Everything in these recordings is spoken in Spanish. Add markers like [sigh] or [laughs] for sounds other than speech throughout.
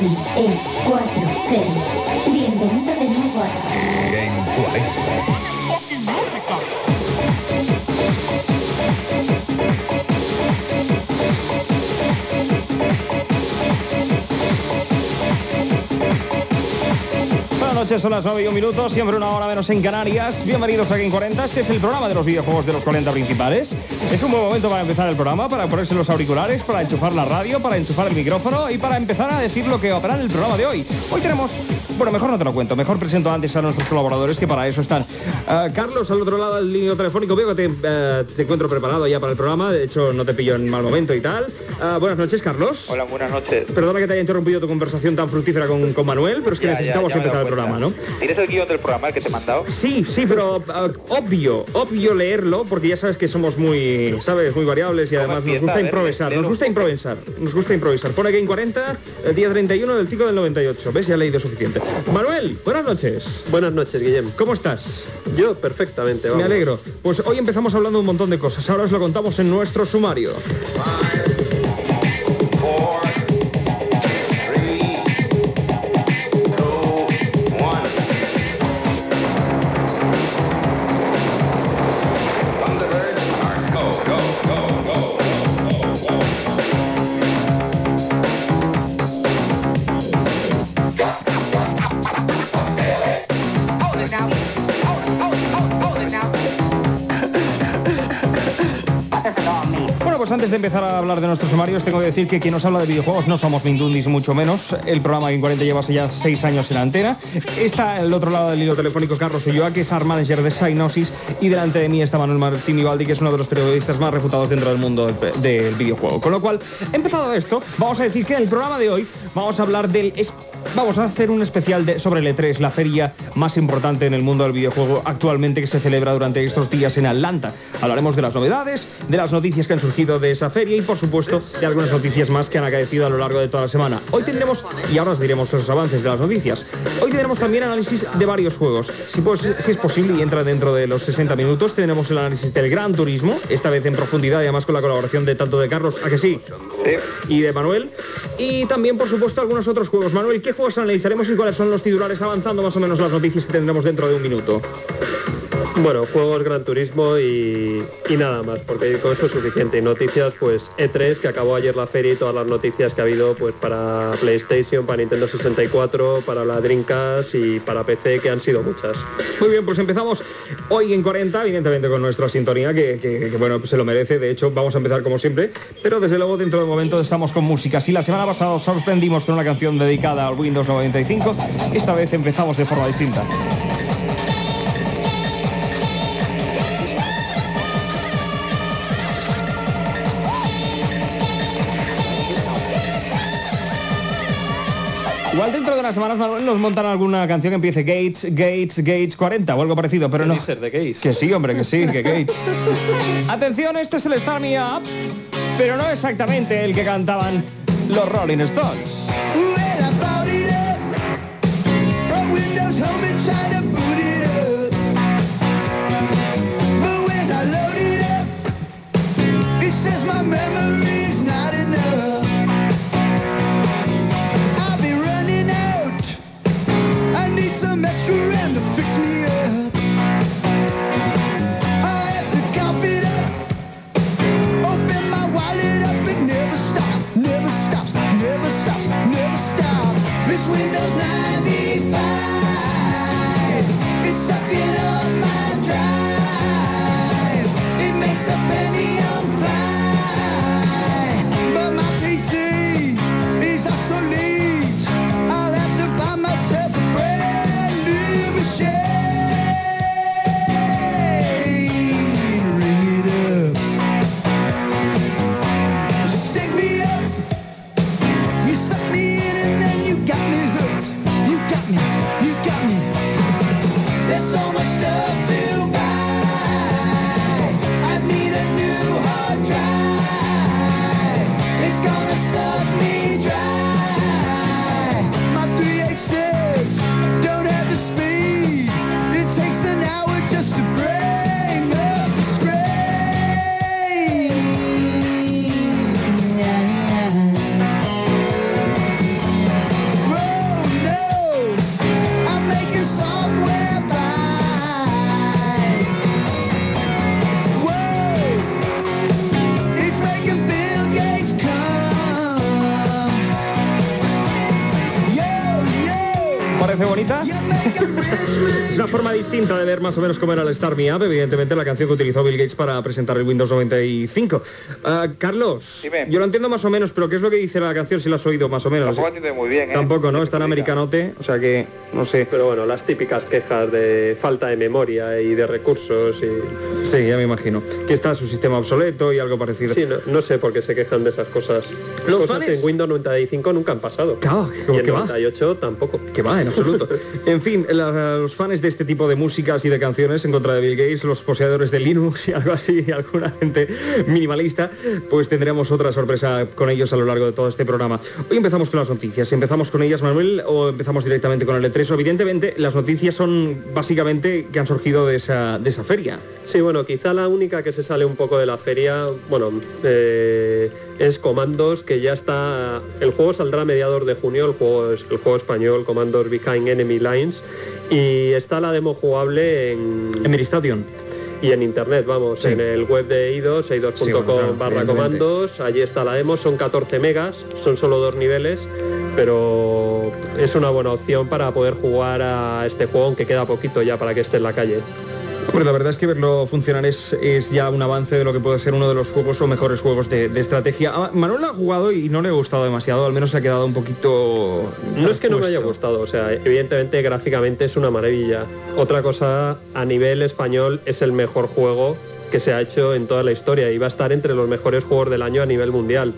Busca identificación. G-A-N-E-4-G. Bienvenido de nuevo a... Buenas noches, son las 9 y un minuto, siempre una hora menos en Canarias. Bienvenidos a Game 40, este es el programa de los videojuegos de los 40 principales. Es un buen momento para empezar el programa, para ponerse los auriculares, para enchufar la radio, para enchufar el micrófono y para empezar a decir lo que habrá en el programa de hoy. Hoy tenemos... Bueno, mejor no te lo cuento, mejor presento antes a nuestros colaboradores que para eso están. Ah, Carlos, al otro lado del línea telefónico, veo que eh, te encuentro preparado ya para el programa, de hecho no te pillo en mal momento y tal. Ah, buenas noches, Carlos. Hola, buenas noches. Perdona que te haya interrumpido tu conversación tan fructífera con, con Manuel, pero es que Ya, necesitamos ya me empezar el programa, ¿no? ¿Tienes el guion del programa el que te he mandado? Sí, sí, pero ah, obvio, obvio leerlo, porque ya sabes que somos muy, sabes, muy variables y además nos gusta ver, improvisar, nos gusta improvisar, nos gusta improvisar. Pone Game 40, el día 31 del 5 del 98. ¿Ves? Ya he leído suficiente. Manuel, buenas noches. Buenas noches, Guillem. ¿Cómo estás? Yo perfectamente, Me vamos. alegro. Pues hoy empezamos hablando de un montón de cosas. Ahora os lo contamos en nuestro sumario. Antes de empezar a hablar de nuestros sumarios, tengo que decir que quien nos habla de videojuegos no somos Mindundis, mucho menos. El programa Game 40 lleva ya seis años en la antena. Está al otro lado del hilo telefónico Carlos Ulloa, que es art manager de Synosis, y delante de mí está Manuel Martín Ibaldi, que es uno de los periodistas más refutados dentro del mundo del, videojuego. Con lo cual, empezado esto, vamos a decir que el programa de hoy vamos a hablar del... es- Vamos a hacer un especial de- sobre el E3, la feria más importante en el mundo del videojuego actualmente que se celebra durante estos días en Atlanta. Hablaremos de las novedades, de las noticias que han surgido de esa feria y por supuesto de algunas noticias más que han acaecido a lo largo de toda la semana. Hoy tendremos, y ahora os diremos los avances de las noticias, hoy tendremos también análisis de varios juegos. Si, pues, si es posible y entra dentro de los 60 minutos, tendremos el análisis del Gran Turismo, esta vez en profundidad y además con la colaboración de tanto de Carlos, a que sí, y de Manuel. Y también, por supuesto, algunos otros juegos. Manuel, ¿qué juegos analizaremos y cuáles son los titulares avanzando más o menos las noticias que tendremos dentro de un minuto? Bueno, juegos Gran Turismo y, nada más, porque con eso es suficiente. Y noticias, pues E3, que acabó ayer la feria y todas las noticias que ha habido pues para PlayStation, para Nintendo 64, para la Dreamcast y para PC, que han sido muchas. Muy bien, pues empezamos hoy en 40, evidentemente con nuestra sintonía, que, bueno, se lo merece. De hecho, vamos a empezar como siempre, pero desde luego dentro de un momento estamos con música. Si la semana pasada os sorprendimos con una canción dedicada al Windows 95, esta vez empezamos de forma distinta. Unas semanas, Manuel, nos montan alguna canción que empiece Gates, Gates, Gates 40 o algo parecido, pero no. Dices de Gates. Que sí, hombre, que sí, que Gates. [laughs] Atención, este es el Me Up, pero no exactamente el que cantaban los Rolling Stones. Más o menos cómo era el Start Me Up, evidentemente la canción que utilizó Bill Gates para presentar el Windows 95. Ah, Carlos, Dime. yo lo entiendo más o menos, pero ¿qué es lo que dice la canción si la has oído más o menos? Tampoco muy bien, ¿eh? Tampoco, ¿no? Es Está en americanote, o sea que, no sé. Pero bueno, las típicas quejas de falta de memoria y de recursos y... Sí, ya me imagino. Que está su sistema obsoleto y algo parecido. Sí, no, no sé por qué se quejan de esas cosas. Los cosas que en Windows 95 nunca han pasado. Claro, y en ¿qué va? 98 tampoco. Que va, en absoluto. [laughs] En fin, la- los fans de este tipo de músicas y de canciones en contra de Bill Gates, los poseedores de Linux y algo así, y alguna gente minimalista, pues tendremos otra sorpresa con ellos a lo largo de todo este programa. Hoy empezamos con las noticias. ¿Empezamos con ellas, Manuel, o empezamos directamente con el E3? Evidentemente, las noticias son básicamente que han surgido de esa, de esa feria. Sí, bueno, quizá la única que se sale un poco de la feria, bueno, eh, es Comandos, que ya está... El juego saldrá a mediados de junio, el juego, es- el juego español, Comandos Behind Enemy Lines, y está la demo jugable en, Emir Station. y en internet, vamos, Sí. en el web de idos, Sí, eidos.com bueno, claro, barra comandos, allí está la demo, son 14 megas, son solo dos niveles, pero es una buena opción para poder jugar a este juego, aunque queda poquito ya para que esté en la calle. Hombre, la verdad es que verlo funcionar es, es ya un avance de lo que puede ser uno de los juegos o mejores juegos de, de estrategia. Ah, Manuel ha jugado y no le ha gustado demasiado, al menos se ha quedado un poquito... No es que no me haya gustado, o sea, evidentemente gráficamente es una maravilla. Otra cosa, a nivel español es el mejor juego que se ha hecho en toda la historia y va a estar entre los mejores juegos del año a nivel mundial.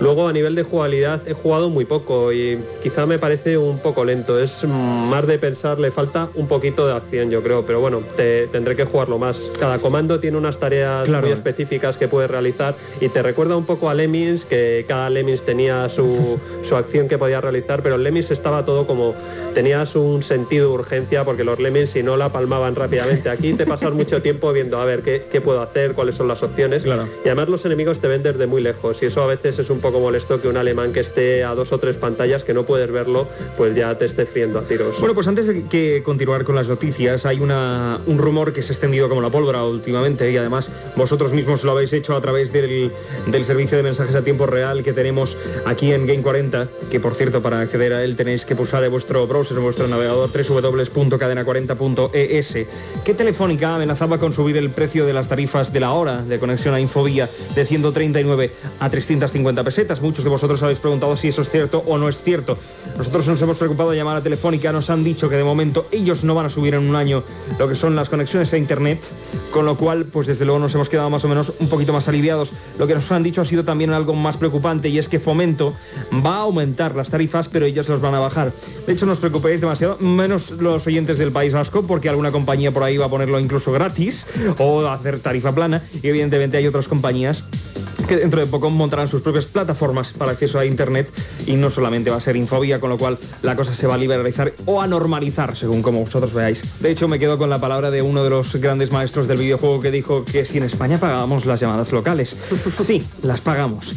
Luego a nivel de jugabilidad he jugado muy poco y quizá me parece un poco lento. Es más de pensar, le falta un poquito de acción yo creo, pero bueno, te- tendré que jugarlo más. Cada comando tiene unas tareas Claro. muy específicas que puedes realizar y te recuerda un poco a Lemmings, que cada Lemmings tenía su, [laughs] su acción que podía realizar, pero el Lemmings estaba todo como, tenías un sentido de urgencia porque los Lemmings si no la palmaban rápidamente. Aquí te pasas mucho tiempo viendo a ver qué, qué puedo hacer, cuáles son las opciones. Claro. Y además los enemigos te ven desde muy lejos y eso a veces es un poco molesto que un alemán que esté a dos o tres pantallas que no puedes verlo, pues ya te esté friendo a tiros. Bueno, pues antes de que continuar con las noticias, hay una, un rumor que se ha extendido como la pólvora últimamente y además vosotros mismos lo habéis hecho a través del, del servicio de mensajes a tiempo real que tenemos aquí en Game 40, que por cierto para acceder a él tenéis que pulsar en vuestro browser, en vuestro navegador www.cadena40.es. Que Telefónica amenazaba con subir el precio de las tarifas de la hora de conexión a Infovía de 139 a 350 pesetas. Muchos de vosotros habéis preguntado si eso es cierto o no es cierto. Nosotros nos hemos preocupado de llamar a Telefónica, nos han dicho que de momento ellos no van a subir en un año lo que son las conexiones a Internet, con lo cual, pues desde luego nos hemos quedado más o menos un poquito más aliviados. Lo que nos han dicho ha sido también algo más preocupante y es que Fomento va a aumentar las tarifas, pero ellos los van a bajar. De hecho, no os preocupéis demasiado, menos los oyentes del País Vasco, porque alguna compañía por ahí va a ponerlo incluso gratis o hacer tarifa plana y evidentemente hay otras compañías que dentro de poco montarán sus propias plataformas para acceso a Internet y no solamente va a ser Infobía, con lo cual la cosa se va a liberalizar o a normalizar, según como vosotros veáis. De hecho, me quedo con la palabra de uno de los grandes maestros del videojuego que dijo que si en España pagábamos las llamadas locales. [laughs] Sí, las pagamos.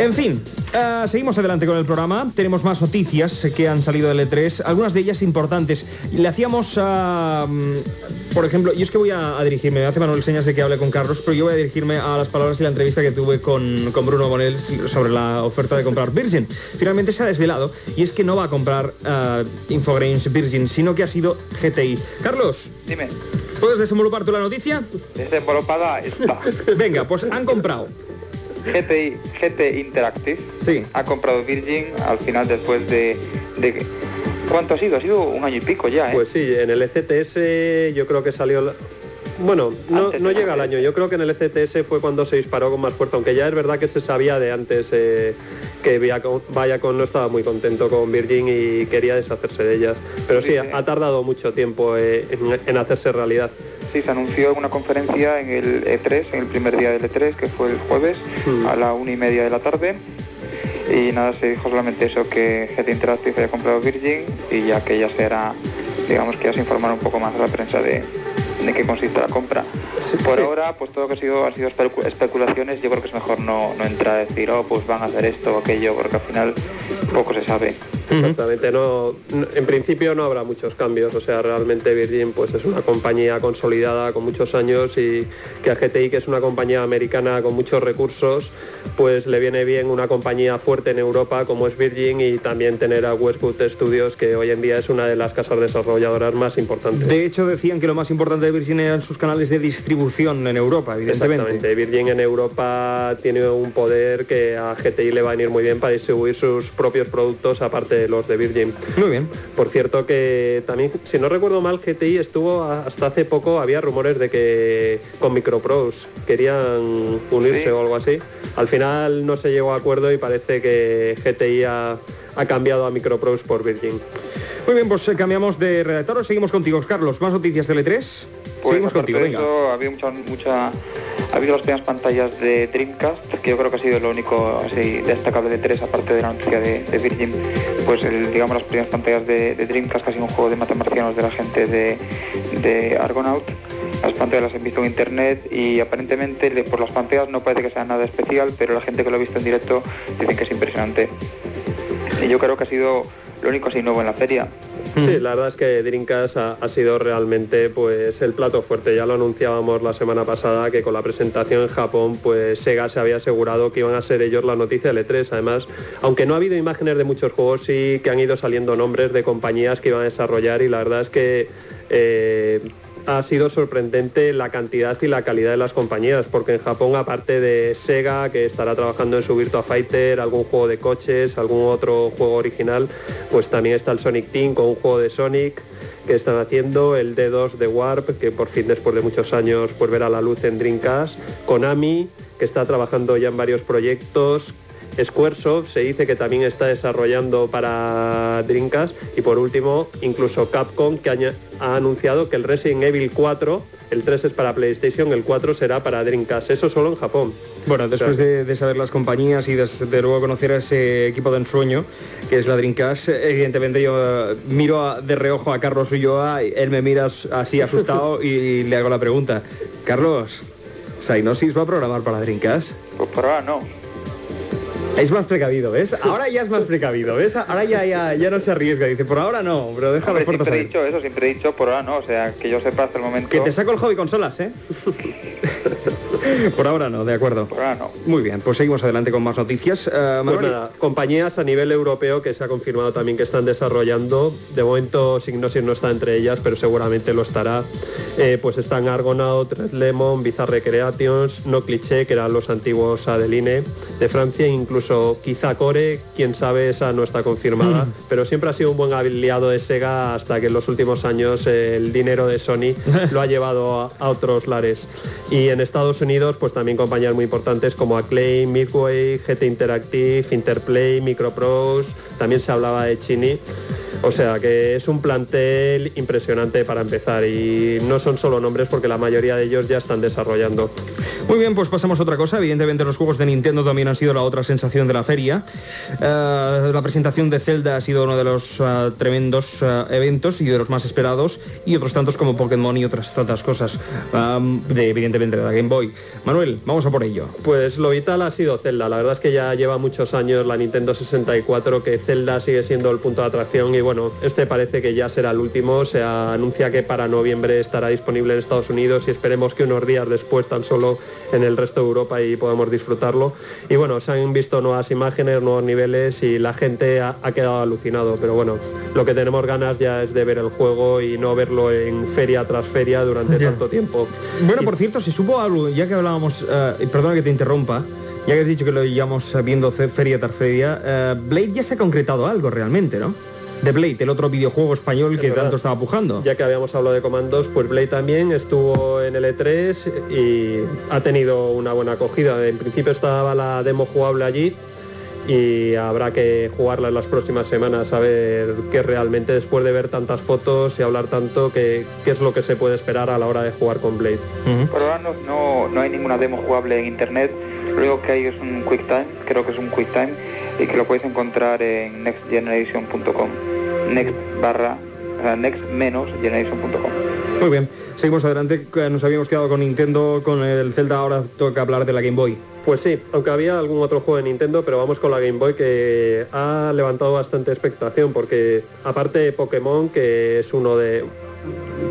En fin, ah, seguimos adelante con el programa. Tenemos más noticias que han salido del E3, algunas de ellas importantes. Le hacíamos a... mm, por ejemplo, yo es que voy a, a dirigirme, me hace Manuel señas de que hable con Carlos, pero yo voy a dirigirme a las palabras y la entrevista que tuve con, con Bruno Bonel sobre la oferta de comprar Virgin. Finalmente se ha desvelado y es que no va a comprar ah, Infogrames Virgin, sino que ha sido GTI. Carlos, Dime, ¿puedes desenvolupar tú la noticia? desenvolupada está. [laughs] Venga, pues han comprado. GTI, GT Interactive Sí. ha comprado Virgin al final después de, de... ¿Cuánto ha sido? Ha sido un año y pico ya, ¿eh? Pues sí, en el ECTS yo creo que salió... la- Bueno, no, no llega al año. Yo creo que en el ECTS fue cuando se disparó con más fuerza, aunque ya es verdad que se sabía de antes eh, que Viacom, no estaba muy contento con Virgin y quería deshacerse de ellas. Pero sí, Sí, ha, sí. ha tardado mucho tiempo eh, en, en hacerse realidad. Sí, se anunció en una conferencia en el E3, en el primer día del E3, que fue el jueves, Mm. a la una y media de la tarde. Y nada, se dijo solamente eso, que GT Interactive había comprado Virgin y ya que ya será, digamos que ya se informará un poco más a la prensa de, de qué consiste la compra. Por sí. ahora, pues todo lo que ha sido, ha sido especu- especulaciones, yo creo que es mejor no, no entrar a decir, oh, pues van a hacer esto o aquello, porque al final poco se sabe. Exactamente, no, en principio no habrá muchos cambios, o sea, realmente Virgin pues es una compañía consolidada con muchos años y que a GTI, que es una compañía americana con muchos recursos, pues le viene bien una compañía fuerte en Europa como es Virgin y también tener a Westwood Studios, que hoy en día es una de las casas desarrolladoras más importantes. De hecho, decían que lo más importante de Virgin eran sus canales de distribución en Europa, evidentemente. Exactamente, Virgin en Europa tiene un poder que a GTI le va a venir muy bien para distribuir sus propios productos aparte de los de Virgin. Muy bien. Por cierto que también, si no recuerdo mal, GTI estuvo hasta hace poco, había rumores de que con Micropros querían unirse Sí. o algo así. Al final no se llegó a acuerdo y parece que GTI ha, ha cambiado a Micropros por Virgin. Muy bien, pues eh, cambiamos de redactor. Seguimos contigo, Carlos. ¿Más noticias de L3? Pues Seguimos contigo, de eso, había mucha, mucha, ha habido las primeras pantallas de Dreamcast, que yo creo que ha sido lo único así destacable de tres, aparte de la noticia de, de Virgin, pues el, digamos las primeras pantallas de, de Dreamcast, que ha sido un juego de matamarcianos de la gente de, de Argonaut. Las pantallas las he visto en internet y aparentemente por las pantallas no parece que sea nada especial, pero la gente que lo ha visto en directo dicen que es impresionante. Y yo creo que ha sido lo único así nuevo en la feria. Sí, la verdad es que ha, ha sido realmente pues el plato fuerte. Ya lo anunciábamos la semana pasada que con la presentación en Japón pues Sega se había asegurado que iban a ser ellos la noticia de E3. Además, aunque no ha habido imágenes de muchos juegos, sí que han ido saliendo nombres de compañías que iban a desarrollar y la verdad es que eh, ha sido sorprendente la cantidad y la calidad de las compañías, porque en Japón, aparte de Sega, que estará trabajando en su Virtua Fighter, algún juego de coches, algún otro juego original, pues también está el Sonic Team con un juego de Sonic que están haciendo, el D2 de Warp, que por fin después de muchos años pues verá la luz en Dreamcast, Konami, que está trabajando ya en varios proyectos, Squaresoft se dice que también está desarrollando para Dreamcast y por último incluso Capcom que ha anunciado que el Resident Evil 4, el 3 es para PlayStation, el 4 será para Dreamcast, eso solo en Japón. Bueno, después O sea, de, de saber las compañías y de, de luego conocer a ese equipo de ensueño, que es la Dreamcast, evidentemente yo eh, miro a- de reojo a Carlos Ulloa, y él me mira as- así asustado [laughs] y le hago la pregunta. Carlos, ¿Psygnosis va a programar para Dreamcast? Pues por ahora no. Es más precavido, ¿ves? Ahora ya es más precavido, ¿ves? Ahora ya, ya, ya no se arriesga, dice, por ahora no, pero deja las Hombre, siempre he dicho eso, siempre he dicho por ahora no, o sea, que yo sepa hasta el momento. Que te saco el hobby consolas, ¿eh? [laughs] [laughs] por ahora no, de acuerdo. Por ahora no. Muy bien, pues seguimos adelante con más noticias. Pues Manuel, nada, compañías a nivel europeo que se ha confirmado también que están desarrollando, de momento Signosis no está entre ellas, pero seguramente lo estará, eh, pues están Argonaut, Red Lemon, Bizarre Creations, No Cliché, que eran los antiguos Adeline de Francia, incluso quizá Core, quién sabe, esa no está confirmada, pero siempre ha sido un buen aliado de Sega hasta que en los últimos años el dinero de Sony [laughs] lo ha llevado a, a otros lares. Y en Estados Unidos, pues también compañías muy importantes como Acclaim, Midway, GT Interactive, Interplay, Microprose, también se hablaba de Chini. O sea que es un plantel impresionante para empezar y no son solo nombres porque la mayoría de ellos ya están desarrollando. Muy bien, pues pasamos a otra cosa. Evidentemente los juegos de Nintendo también han sido la otra sensación de la feria. Eh, la presentación de Zelda ha sido uno de los eh, tremendos eh, eventos y de los más esperados y otros tantos como Pokémon y otras tantas cosas. De, evidentemente de la Game Boy. Manuel, vamos a por ello. Pues lo vital ha sido Zelda. La verdad es que ya lleva muchos años la Nintendo 64 que Zelda sigue siendo el punto de atracción y bueno, este parece que ya será el último. Se anuncia que para noviembre estará disponible en Estados Unidos y esperemos que unos días después tan solo en el resto de Europa y podamos disfrutarlo. Y bueno, se han visto nuevas imágenes, nuevos niveles y la gente ha, ha quedado alucinado. Pero bueno, lo que tenemos ganas ya es de ver el juego y no verlo en feria tras feria durante tanto tiempo. Bueno, por cierto, se supo algo, ya que hablábamos, y perdona que te interrumpa, ya que has dicho que lo llevamos viendo fe- feria tras feria, eh, Blade ya se ha concretado algo realmente, ¿no? De Blade, el otro videojuego español que verdad. tanto estaba pujando. Ya que habíamos hablado de comandos, pues Blade también estuvo en el E3 y ha tenido una buena acogida. En principio estaba la demo jugable allí y habrá que jugarla en las próximas semanas a ver qué realmente después de ver tantas fotos y hablar tanto, qué, qué es lo que se puede esperar a la hora de jugar con Blade. Por ahora no, no, no hay ninguna demo jugable en internet. Lo único que hay es un QuickTime, creo que es un QuickTime, y que lo puedes encontrar en nextgeneration.com. Next barra, next menos generation.com. Muy bien, seguimos adelante. Eh, Nos habíamos quedado con Nintendo, con el Zelda, ahora toca hablar de la Game Boy. Pues sí, aunque había algún otro juego de Nintendo, pero vamos con la Game Boy que ha levantado bastante expectación porque aparte de Pokémon, que es uno de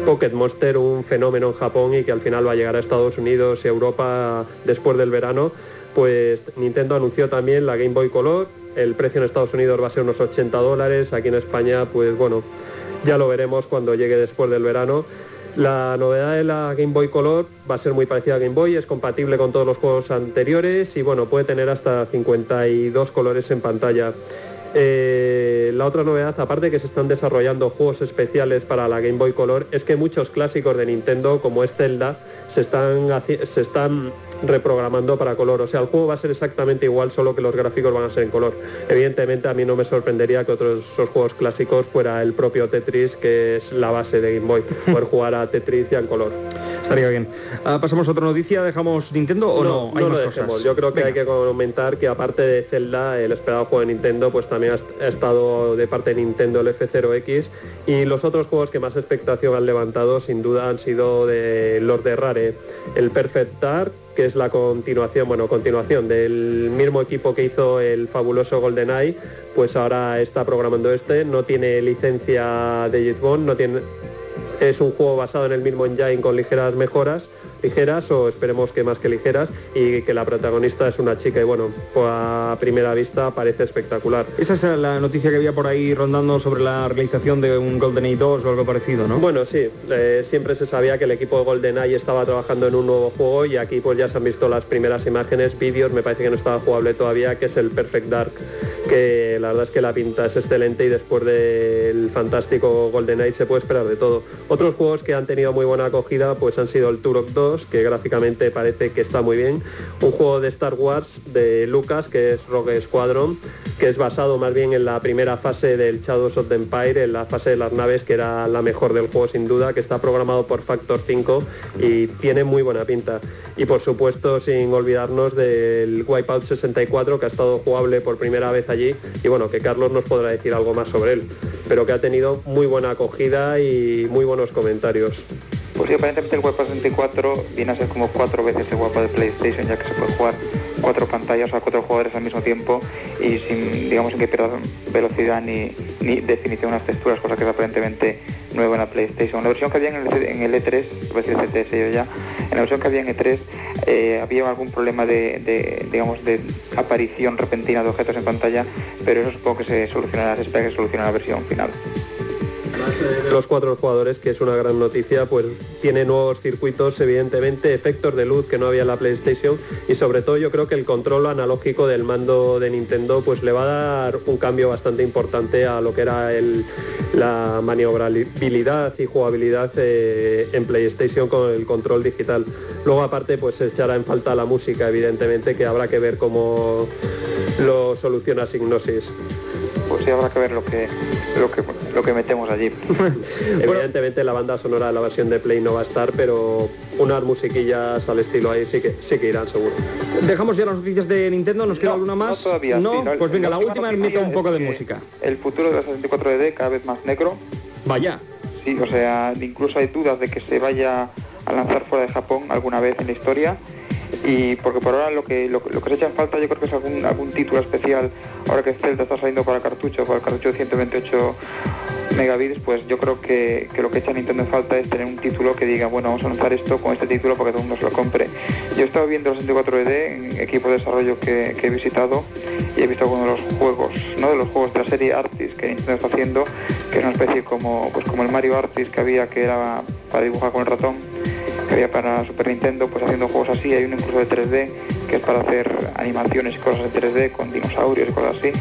Pocket Monster, un fenómeno en Japón y que al final va a llegar a Estados Unidos y Europa después del verano, pues Nintendo anunció también la Game Boy Color, el precio en Estados Unidos va a ser unos 80 dólares, aquí en España pues bueno, ya lo veremos cuando llegue después del verano. La novedad de la Game Boy Color va a ser muy parecida a Game Boy, es compatible con todos los juegos anteriores y bueno, puede tener hasta 52 colores en pantalla. Eh, la otra novedad, aparte de que se están desarrollando juegos especiales para la Game Boy Color, es que muchos clásicos de Nintendo, como es Zelda, se están, se están reprogramando para color. O sea, el juego va a ser exactamente igual, solo que los gráficos van a ser en color. Evidentemente, a mí no me sorprendería que otros esos juegos clásicos fuera el propio Tetris, que es la base de Game Boy, [laughs] poder jugar a Tetris ya en color. Estaría bien. Ah, pasamos a otra noticia, dejamos Nintendo o no, hay no más lo cosas. dejemos. Yo creo que hay que comentar que aparte de Zelda, el esperado juego de Nintendo, pues también ha est- ha estado de parte de Nintendo el F0X y los otros juegos que más expectación han levantado sin duda han sido de los de Rare, el Perfect Dark que es la continuación, bueno, continuación del mismo equipo que hizo el fabuloso GoldenEye, pues ahora está programando este, no tiene licencia de Jet Bond, no tiene es un juego basado en el mismo engine con ligeras mejoras, ligeras o esperemos que más que ligeras, y que la protagonista es una chica y bueno, pues a primera vista parece espectacular. Esa es la noticia que había por ahí rondando sobre la realización de un GoldenEye 2 o algo parecido, ¿no? Bueno, sí, eh, siempre se sabía que el equipo de GoldenEye estaba trabajando en un nuevo juego y aquí pues ya se han visto las primeras imágenes, vídeos, me parece que no estaba jugable todavía, que es el Perfect Dark, que la verdad es que la pinta es excelente y después del fantástico GoldenEye se puede esperar de todo. Otros juegos que han tenido muy buena acogida pues han sido el Turok 2, que gráficamente parece que está muy bien, un juego de Star Wars de Lucas, que es Rogue Squadron, que es basado más bien en la primera fase del Shadows of the Empire, en la fase de las naves, que era la mejor del juego sin duda, que está programado por Factor 5 y tiene muy buena pinta. Y por supuesto, sin olvidarnos del Wipeout 64, que ha estado jugable por primera vez allí, y bueno, que Carlos nos podrá decir algo más sobre él, pero que ha tenido muy buena acogida y muy buenos comentarios. Pues sí, aparentemente el Wipeout 64 viene a ser como cuatro veces el Wipeout de PlayStation, ya que se puede jugar cuatro pantallas a cuatro jugadores al mismo tiempo y sin, digamos, sin que pierdan velocidad ni, ni definición las texturas, cosa que es aparentemente nueva en la PlayStation. La versión que había en el, en el E3, voy a decir ya, en la versión que había en E3 eh, había algún problema de, digamos, de aparición repentina de objetos en pantalla, pero eso supongo que se solucionará, se espera que se solucione la versión final. Los cuatro jugadores, que es una gran noticia, pues tiene nuevos circuitos, evidentemente, efectos de luz que no había en la PlayStation y sobre todo yo creo que el control analógico del mando de Nintendo pues le va a dar un cambio bastante importante a lo que era el, la maniobrabilidad y jugabilidad eh, en PlayStation con el control digital. Luego aparte pues se echará en falta la música, evidentemente, que habrá que ver cómo lo soluciona Signosis. Pues sí, habrá que ver lo que, lo que, lo que metemos allí. [laughs] Evidentemente la banda sonora de la versión de Play no va a estar, pero unas musiquillas al estilo ahí sí que sí que irán seguro. Dejamos ya las noticias de Nintendo, ¿nos queda No, alguna más? No, todavía. No, sí, pues venga, la última meto un poco de música. El futuro de la 64DD cada vez más negro. Vaya. Sí, o sea, incluso hay dudas de que se vaya a lanzar fuera de Japón alguna vez en la historia. Y porque por ahora lo que, lo, que se echa en falta yo creo que es algún, algún título especial. Ahora que Zelda está saliendo para cartucho, para el cartucho de 128 megabits, pues yo creo que, que lo que echa Nintendo en falta es tener un título que diga, bueno, vamos a lanzar esto con este título para que todo el mundo se lo compre. Yo he estado viendo el 64DD en equipos de desarrollo que, que he visitado y he visto algunos de los juegos, ¿no? De los juegos de la serie Artis que Nintendo está haciendo, que es una especie como, pues como el Mario Artis que había que era para dibujar con el ratón que había para Super Nintendo, pues haciendo juegos así, hay uno incluso de 3D, que es para hacer animaciones y cosas en 3D con dinosaurios y cosas así,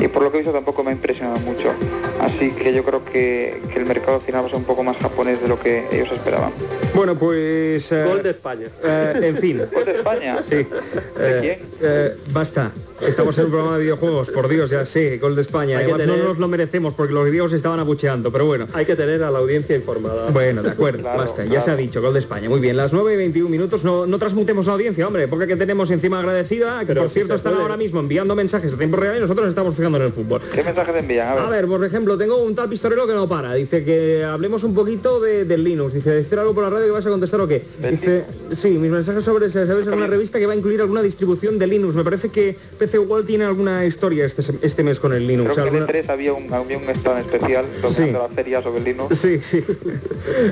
y por lo que he visto tampoco me ha impresionado mucho, así que yo creo que, que el mercado final va a ser un poco más japonés de lo que ellos esperaban. Bueno, pues... eh, Gol de España. eh, en fin. [laughs] ¿Gol de España? Sí. ¿De Eh, quién? eh, basta. Estamos en un programa de videojuegos, por Dios, ya sé, gol de España. No nos lo merecemos porque los videos estaban abucheando, pero bueno. Hay que tener a la audiencia informada. Bueno, de acuerdo, Claro, basta, ya se ha dicho, gol de España. Muy bien, las 9 y 21 minutos, no, no transmutemos la audiencia, hombre, porque que tenemos encima agradecida, que Pero por si cierto están puede. ahora mismo enviando mensajes a tiempo real y nosotros nos estamos fijando en el fútbol. ¿Qué mensaje te envían? A ver. A ver, por ejemplo, tengo un tal pistolero que no para. Dice que hablemos un poquito de, del Linux. Dice, decir algo por la radio que vas a contestar o qué. ¿Del Dice, sí, mis mensajes sobre si sabes alguna revista que va a incluir alguna distribución de Linux. Me parece que PC World tiene alguna historia este, este mes con el Linux. Creo que en el 3 había un, había un stand especial dominando la feria sobre Linux. Sí, sí.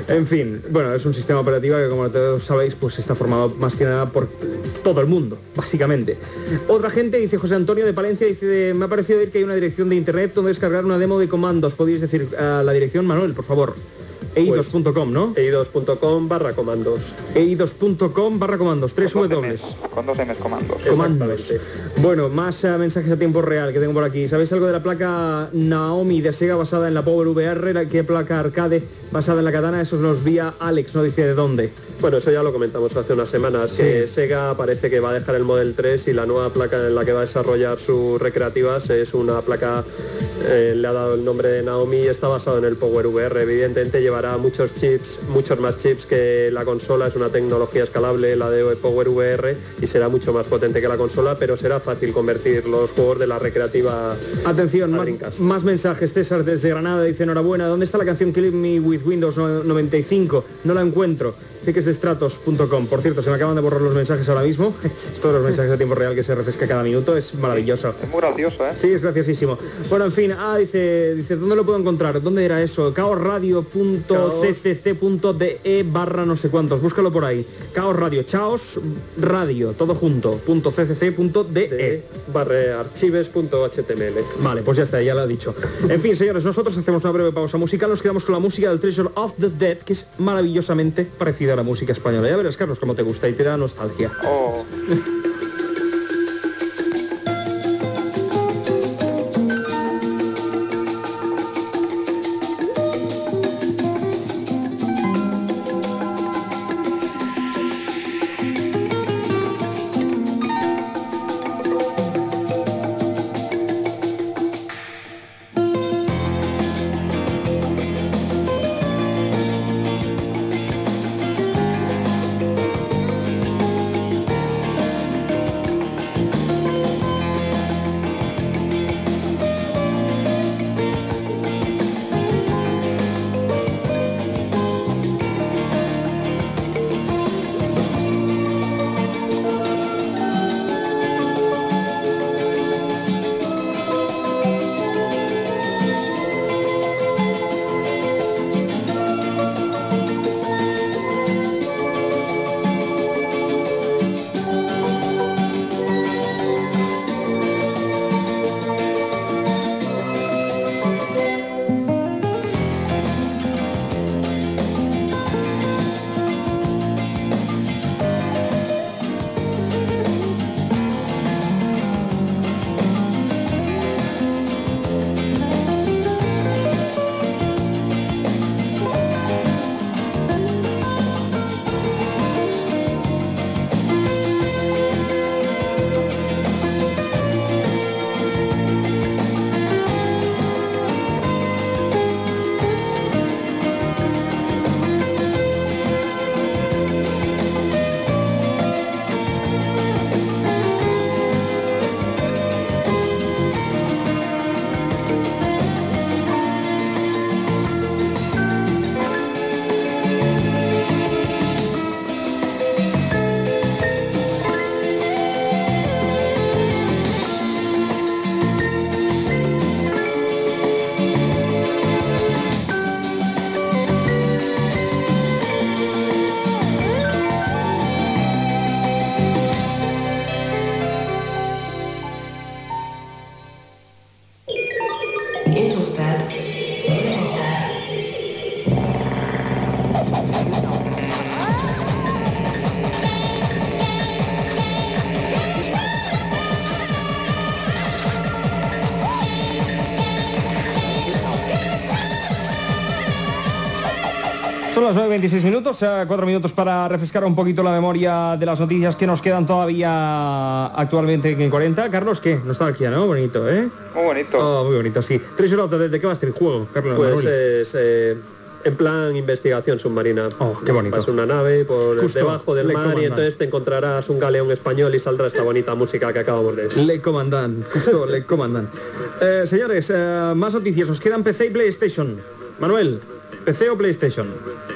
en fin, bueno, es un sistema operativo que como todos sabéis, pues está formado más que nada por todo el mundo, básicamente. Otra gente, dice José Antonio de Palencia, dice, me ha parecido que hay una dirección de internet donde descargar una demo de comandos. ¿Podéis decir a la dirección, Manuel, por favor? ei2.com, ¿no? ei2.com barra comandos. ei2.com barra comandos, tres Con 12 W. mes- Con 12 mes comandos. Comandos. Exactamente. Bueno, más eh, mensajes a tiempo real que tengo por aquí. ¿Sabéis algo de la placa Naomi de Sega basada en la Power VR? La que placa arcade basada en la katana? Eso nos vía Alex, no dice de dónde. Bueno, eso ya lo comentamos hace unas semanas, que Sega parece que va a dejar el Model 3 y la nueva placa en la que va a desarrollar sus recreativas es una placa, eh, le ha dado el nombre de Naomi y está basado en el Power VR. Evidentemente llevará muchos chips, muchos más chips que la consola, es una tecnología escalable la de Power VR y será mucho más potente que la consola, pero será fácil convertir los juegos de la recreativa Atención, a más, más mensajes. César desde Granada dice enhorabuena. ¿Dónde está la canción Kill Me With Windows 95? No la encuentro. Dice que es de stratos.com. Por cierto, se me acaban de borrar los mensajes ahora mismo. [laughs] Esto de los mensajes a tiempo real que se refresca cada minuto es maravilloso. Es muy gracioso, ¿eh? Sí, es graciosísimo. Bueno, en fin, ah, dice, dice, ¿dónde lo puedo encontrar? ¿Dónde era eso? caosradio.ccc.de E barra no sé cuántos. Búscalo por ahí. Caos Radio, chaos radio, todo junto, punto ccc.de. de barra archives.html. Vale, pues ya está, ya lo he dicho. En fin, señores, nosotros hacemos una breve pausa musical, nos quedamos con la música del Treasure of the Dead, que es maravillosamente parecida la música española. Ya verás, Carlos, cómo te gusta y te da nostalgia. Oh, Son las 9.26 minutos, cuatro minutos para refrescar un poquito la memoria de las noticias que nos quedan todavía actualmente en 40. Carlos, ¿qué? Nostalgia, ¿no? Bonito, ¿eh? muy bonito. Oh, muy bonito, sí. The Dead, ¿de qué va el juego, Carlos? Pues es, eh, en plan investigación submarina. Oh, qué bonito. Vas una nave por Justo, debajo del mar y entonces te encontrarás un galeón español y saldrá esta bonita música que acabamos de decir. Le comandan, justo le comandan. [laughs] Eh, señores, eh, más noticias. Os quedan PC y PlayStation. Manuel, ¿PC o PlayStation?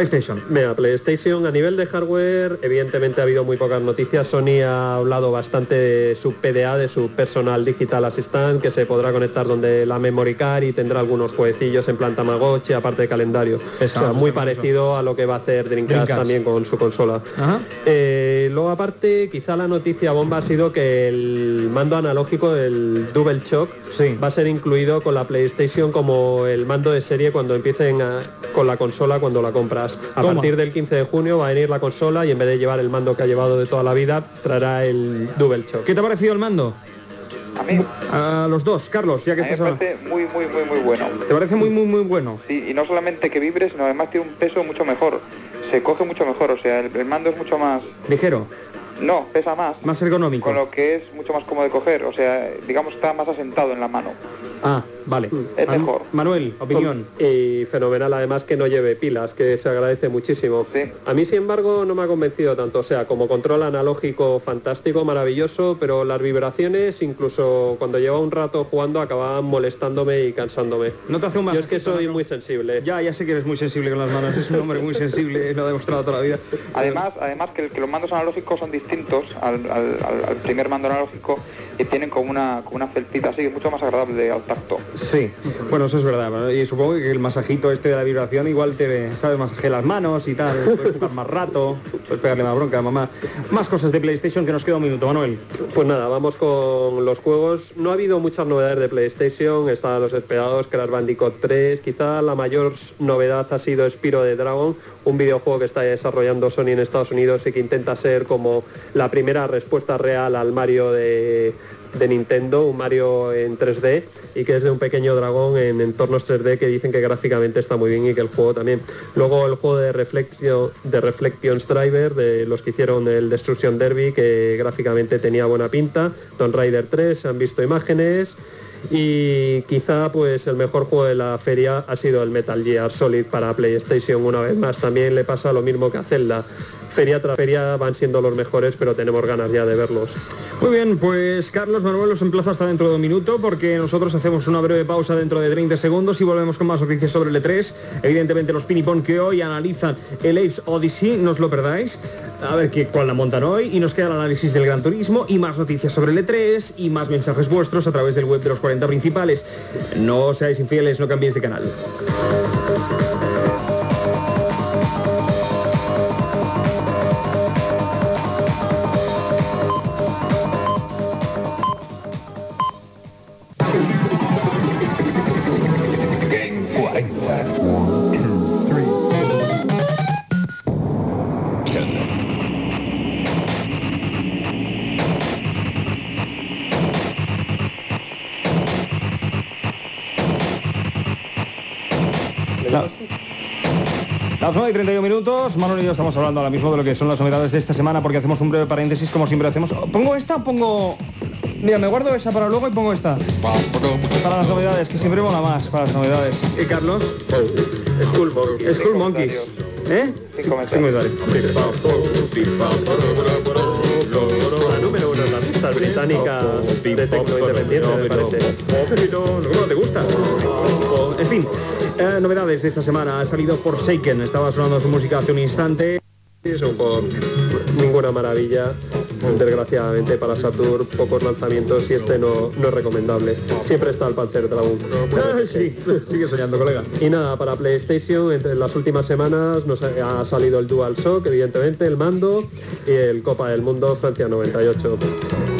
PlayStation. Mira, PlayStation a nivel de hardware, evidentemente ha habido muy pocas noticias. Sony ha hablado bastante de su PDA, de su Personal Digital Assistant, que se podrá conectar donde la memory card y tendrá algunos jueguecillos en plan Tamagotchi, aparte de calendario. o sea, muy eso. parecido a lo que va a hacer Dreamcast, Dreamcast. también con su consola. Eh, luego aparte, quizá la noticia bomba ha sido que el mando analógico, el Double Shock, Sí. va a ser incluido con la PlayStation como el mando de serie cuando empiecen a- con la consola cuando la compras. A Toma. partir del 15 de junio va a venir la consola y en vez de llevar el mando que ha llevado de toda la vida, traerá el Double Shock. ¿Qué te ha parecido el mando? A mí, A los dos, Carlos, ya que a mí me estás... a- parece muy, muy, muy, muy bueno. ¿Te parece muy, muy, muy bueno? Sí, y no solamente que vibre, sino además tiene un peso mucho mejor. Se coge mucho mejor, o sea, el, el mando es mucho más... Ligero, No, pesa más. más ergonómico. Con lo que es mucho más cómodo de coger, o sea, digamos está más asentado en la mano. Ah, vale. Es Man- mejor. Manuel, opinión. Y fenomenal además que no lleve pilas, que se agradece muchísimo. Sí. A mí, sin embargo, no me ha convencido tanto. O sea, como control analógico fantástico, maravilloso, pero las vibraciones, incluso cuando lleva un rato jugando, acababan molestándome y cansándome. No te hace un Yo es que soy ¿no? muy sensible. Ya, ya sé que eres muy sensible con las manos. Es un hombre muy sensible, lo ha demostrado toda la vida. Además, además que, que los mandos analógicos son distintos al, al- al- al primer mando analógico y tienen como una, como una felpita así, mucho más agradable al tacto. Sí, bueno, eso es verdad. Y supongo que el masajito este de la vibración igual te, ¿sabes? Masaje las manos y tal. Puedes jugar más rato, puedes pegarle más bronca a mamá. Más cosas de PlayStation que nos queda un minuto, Manuel. Pues nada, vamos con los juegos. No ha habido muchas novedades de PlayStation, estaban los esperados, Crash Bandicoot 3. Quizá la mayor novedad ha sido Spiro de Dragon, un videojuego que está desarrollando Sony en Estados Unidos y que intenta ser como la primera respuesta real al Mario de, de Nintendo, un Mario en 3D y que es de un pequeño dragón en entornos 3D que dicen que gráficamente está muy bien y que el juego también. Luego el juego de Reflection, de Reflections Driver, de los que hicieron el Destruction Derby, que gráficamente tenía buena pinta. Tomb Raider 3, se han visto imágenes. Y quizá pues el mejor juego de la feria ha sido el Metal Gear Solid para PlayStation una vez más. También le pasa lo mismo que a Zelda. Feria tras feria van siendo los mejores, pero tenemos ganas ya de verlos. Muy bien, pues Carlos Manuel los emplazo hasta dentro de un minuto porque nosotros hacemos una breve pausa dentro de 30 segundos y volvemos con más noticias sobre el E3. Evidentemente los pinipón que hoy analizan el Apes Odyssey, no os lo perdáis. A ver qué, cuál la montan hoy y nos queda el análisis del Gran Turismo y más noticias sobre el E3 y más mensajes vuestros a través del web de los 40 principales. No seáis infieles, no cambiéis de canal. 9 y 31 minutos, Manuel y yo estamos hablando ahora mismo de lo que son las novedades de esta semana porque hacemos un breve paréntesis como siempre hacemos. ¿Pongo esta o pongo...? Mira, me guardo esa para luego y pongo esta. Para las novedades, que siempre mola más para las novedades. ¿Y Carlos? Skull Monkeys. Skull Monkeys. ¿Eh? Sin comentarios. Británicas de tecno independiente, me parece. ¿Cómo te gusta? En fin, eh, novedades de esta semana. Ha salido Forsaken, estaba sonando su música hace un instante. Es un juego ninguna maravilla, desgraciadamente para Saturn, pocos lanzamientos y este no, no es recomendable. Siempre está el Panzer Dragon. Ah, sí, [laughs] sigue soñando, colega. Y nada, para PlayStation, entre las últimas semanas nos ha salido el DualShock, evidentemente, el mando y el Copa del Mundo Francia 98.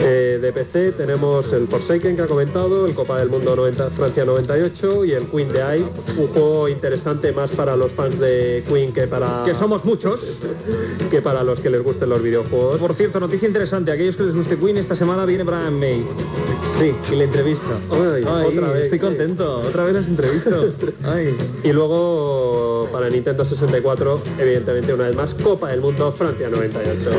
Eh, de PC tenemos el Forsaken que ha comentado, el Copa del Mundo 90 Francia 98 y el Queen de Eye, un juego interesante más para los fans de Queen que para, Que somos muchos. [laughs] que para los que les gusten los videojuegos. Por cierto, noticia interesante. Aquellos que les guste Queen, esta semana viene Brian May. Sí, y la entrevista. Ay, otra vez. Estoy contento, otra vez las entrevisto. [laughs] Ay. Y luego para Nintendo 64, evidentemente una vez más, Copa del Mundo Francia 98.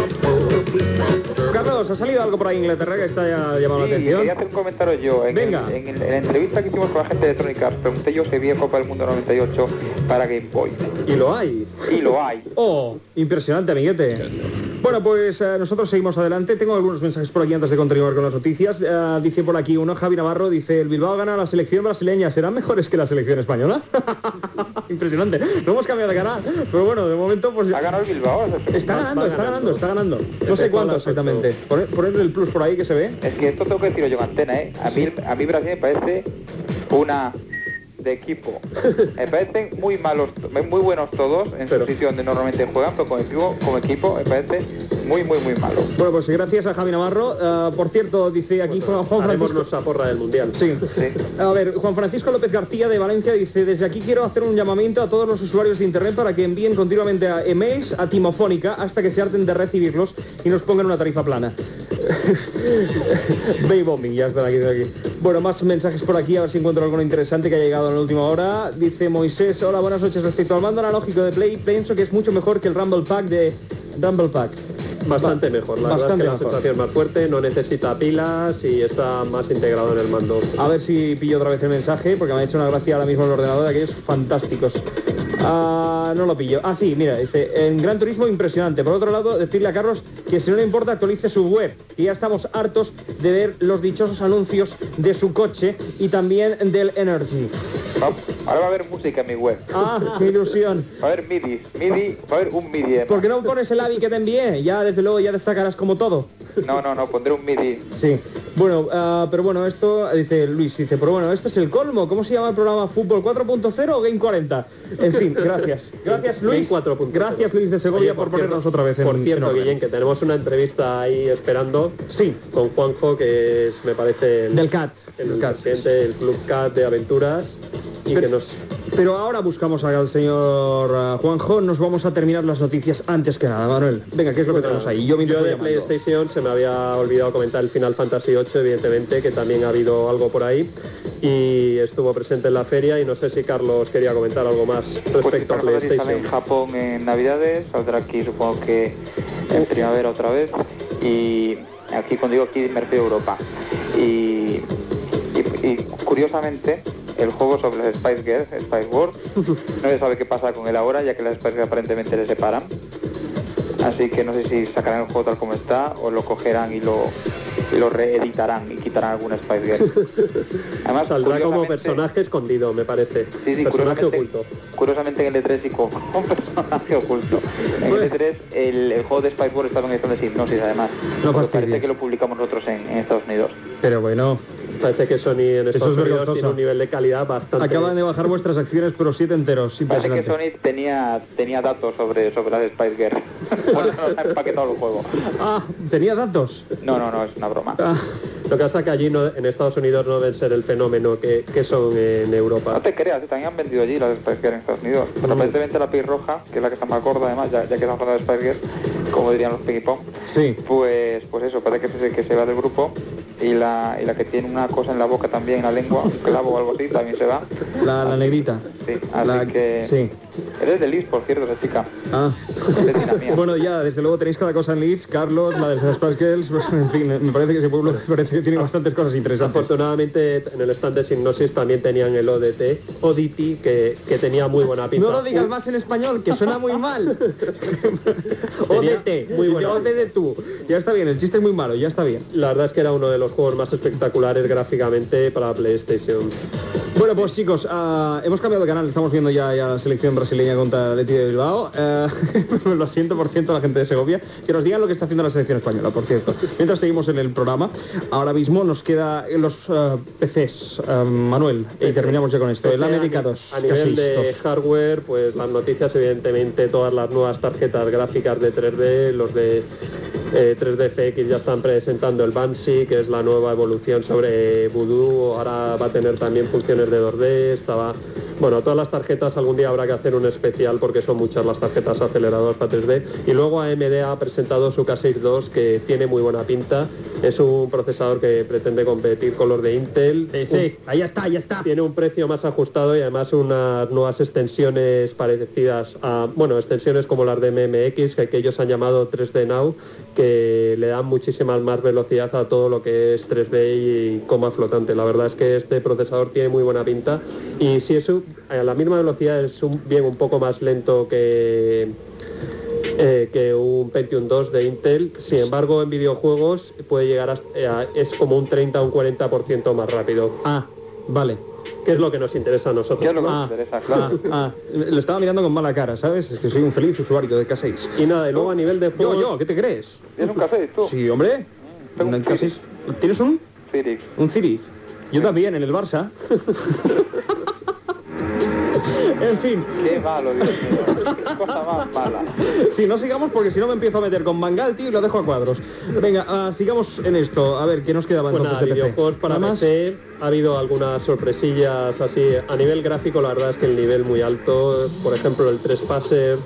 Carlos, ¿ha salido algo por ahí en Inglaterra que está ya llamando la atención? quería hacer un comentario yo. En, Venga. el- en el- en la entrevista que hicimos con la gente de Electronic Arts, pregunté yo si había Copa del Mundo 98 para Game Boy. Y lo hay. Y lo hay. Oh, impresionante, amiguete. Bueno, pues eh, nosotros seguimos adelante. Tengo algunos mensajes por aquí antes de continuar con las noticias. Eh, dice por aquí uno, Javi Navarro, dice, el Bilbao gana la selección brasileña. ¿Serán mejores que la selección española? [laughs] impresionante. No hemos cambiado de canal. Pero bueno, de momento, pues... Ha ganado el Bilbao. Está ganando, está ganando, está ganando. No sé cuánto exactamente. Poner, ponerle el plus por ahí que se ve. Es que esto tengo que decirlo yo en antena, ¿eh? A mí, a mí Brasil me parece una de equipo. Me parecen muy malos, muy buenos todos en Pero- su sitio donde normalmente juegan, pero como equipo, como equipo me parece muy, muy, muy malo. Bueno, pues gracias a Javi Navarro. Eh, por cierto, dice aquí Juan Juan Francisco... nuestra porra del Mundial. Sí. A ver, Juan Francisco López García de Valencia dice, desde aquí quiero hacer un llamamiento a todos los usuarios de Internet para que envíen continuamente a emails a Timofónica hasta que se harten de recibirlos y nos pongan una tarifa plana. [laughs] Baby bombing, ya están aquí, están aquí. Bueno, más mensajes por aquí, a ver si encuentro alguno interesante que haya llegado en última hora. Dice Moisés, hola, buenas noches. Respecto al mando analógico de Play, pienso que es mucho mejor que el Rumble Pack de Rumble Pack. [laughs] Bastante mejor, la Bastante verdad es que mejor. la sensación más fuerte, no necesita pilas y está más integrado en el mando. A ver si pillo otra vez el mensaje, porque me ha hecho una gracia ahora mismo el ordenador de aquellos fantásticos. Ah, no lo pillo. Ah, sí, mira, dice, en Gran Turismo impresionante. Por otro lado, decirle a Carlos que si no le importa actualice su web. Y ya estamos hartos de ver los dichosos anuncios de su coche y también del Energy. Ahora va a haber música en mi web. Ah, qué ilusión. Va a haber MIDI, MIDI, va a haber un MIDI. ¿Por qué no pones el AVI que te envié? Ya, desde luego, ya destacarás como todo. No, no, no, pondré un MIDI. Sí, bueno, ah, pero bueno, esto, dice Luis, dice, pero bueno, esto es el colmo. ¿Cómo se llama el programa Fútbol 4.0 o Game 40? En fin, [laughs] gracias. Gracias Luis. Game 4.0. Gracias Luis de Segovia Oye, por, cierto- ponernos otra vez en Por en cierto, orden. Guillén, que tenemos una entrevista ahí esperando Sí, con Juanjo, que es, me parece, el, del CAT. el del CAT. presidente del Club CAT de Aventuras y Pero- que nos... Pero ahora buscamos al señor ah, Juanjo, nos vamos a terminar las noticias antes que nada, Manuel. Venga, ¿qué es lo que tenemos ahí? Yo Yo de llamando. PlayStation se me había olvidado comentar el Final Fantasy VIII, evidentemente, que también ha habido algo por ahí y estuvo presente en la feria y no sé si Carlos quería comentar algo más Pues respecto a Fantasy sale PlayStation. en Japón en Navidades, saldrá aquí supongo que en primavera otra vez y aquí cuando digo aquí me refiero a Europa. Y, y- y curiosamente el juego sobre las Spice Girls, Spice World, [laughs] no se sabe qué pasa con él ahora ya que las Spice Girls aparentemente le separan. Así que no sé si sacarán el juego tal como está o lo cogerán y lo, y lo reeditarán y quitarán alguna Spice Girl. [laughs] Además, Saldrá como personaje escondido, me parece. Sí, sí, personaje curiosamente, oculto. curiosamente en el E3 y como [laughs] un personaje oculto. En el E3 el, el juego de Spice World estaba en edición de hipnosis además. No fastidies. parece que lo publicamos nosotros en, en Estados Unidos. Pero bueno, Parece que Sony en Eso Estados es Unidos tiene un nivel de calidad bastante... acaban de bajar vuestras acciones, pero siete enteros. Parece que. Sony tenía, tenía datos sobre, sobre las Spice Girls. [laughs] bueno, no ha empaquetado el juego. Ah, tenía datos. No, no, no, es una broma. Ah, Lo que pasa que allí no- en Estados Unidos no deben ser el fenómeno que, que son en No Europa. te creas, ¿eh? también han vendido allí las Spice Girls en Estados Unidos. Pero aparentemente la piel roja, que es la que está más gorda además, ya, ya que estamos hablando de Spice Girls, como dirían los ping pong, sí. Pues, pues eso, parece que se, que se va del grupo y la, y la que tiene una cosa en la boca también, en la lengua, un clavo o algo así, también se va. La, la negrita. Sí, así La- que... sí. Eres de Liz, por cierto, esa chica. Ah. Es. Bueno, ya, desde luego tenéis cada cosa en Leeds, Carlos, la de las Spice Girls, pues, en fin, me parece que ese pueblo parece que tiene bastantes cosas interesantes. Afortunadamente en el stand de Signosis también tenían el ODT, ODT, que, que tenía muy buena pinta. No lo digas más en español, que suena muy mal. [laughs] Tenía Muy OD de tú. Ya está bien, el chiste es muy malo, ya está bien. La verdad es que era uno de los juegos más espectaculares gráficamente para PlayStation. Bueno, pues chicos, ah, hemos cambiado de canal, estamos viendo ya, ya la selección brasileña contra Leti de Bilbao. Eh, [laughs] lo siento, por ciento, la gente de Segovia. Que nos digan lo que está haciendo la selección española, por cierto. Mientras seguimos en el programa, ahora mismo nos queda los eh, PCs, eh, Manuel, y terminamos ya con esto. El América 2. A nivel de 2. hardware, pues las noticias, evidentemente, todas las nuevas tarjetas gráficas de 3D, los de eh, 3D FX ya están presentando el Banshee, que es la nueva evolución sobre Voodoo, ahora va a tener también funciones de 2D, estaba... Bueno, todas las tarjetas algún día habrá que hacer un especial porque son muchas las tarjetas aceleradoras para 3D. Y luego AMD ha presentado su K6 II que tiene muy buena pinta Es un procesador que pretende competir con los de Intel. Sí, ahí está, ahí está. Tiene un precio más ajustado y además unas nuevas extensiones parecidas a, bueno, extensiones como las de MMX, que, que ellos han llamado 3D Now, que le dan muchísima más velocidad a todo lo que es 3D y coma flotante. La verdad es que este procesador tiene muy buena pinta y si es a la misma velocidad es un, bien un poco más lento que eh, que un Pentium 2 de Intel. Sin embargo, en videojuegos puede llegar a, a- es como un 30 o un 40% más rápido, Ah, vale. Que es lo que nos interesa a ¿Qué nosotros. es lo que Ah, nos interesa? ah, Claro. ah, lo estaba mirando con mala cara, ¿sabes? Es que soy un feliz usuario de K6. Y nada, y luego a nivel de Yo, juegos, yo, ¿qué te crees? ¿Tienes un café tú? Sí, hombre. Tengo un Un K6. Civic. ¿Tienes un? Civic. Un Civic. Yo también, en el Barça. [laughs] en fin, Qué malo, Dios mío. [laughs] Qué cosa más mala. si no sigamos porque si no me empiezo a meter con Mangal, tío, y lo dejo a cuadros. Venga, ah, sigamos en esto. A ver, ¿qué nos quedaba pues nada, entonces de PC? videojuegos para Nada más. Ha habido algunas sorpresillas así. A nivel gráfico, la verdad es que el nivel muy alto, por ejemplo, el 3 Passer,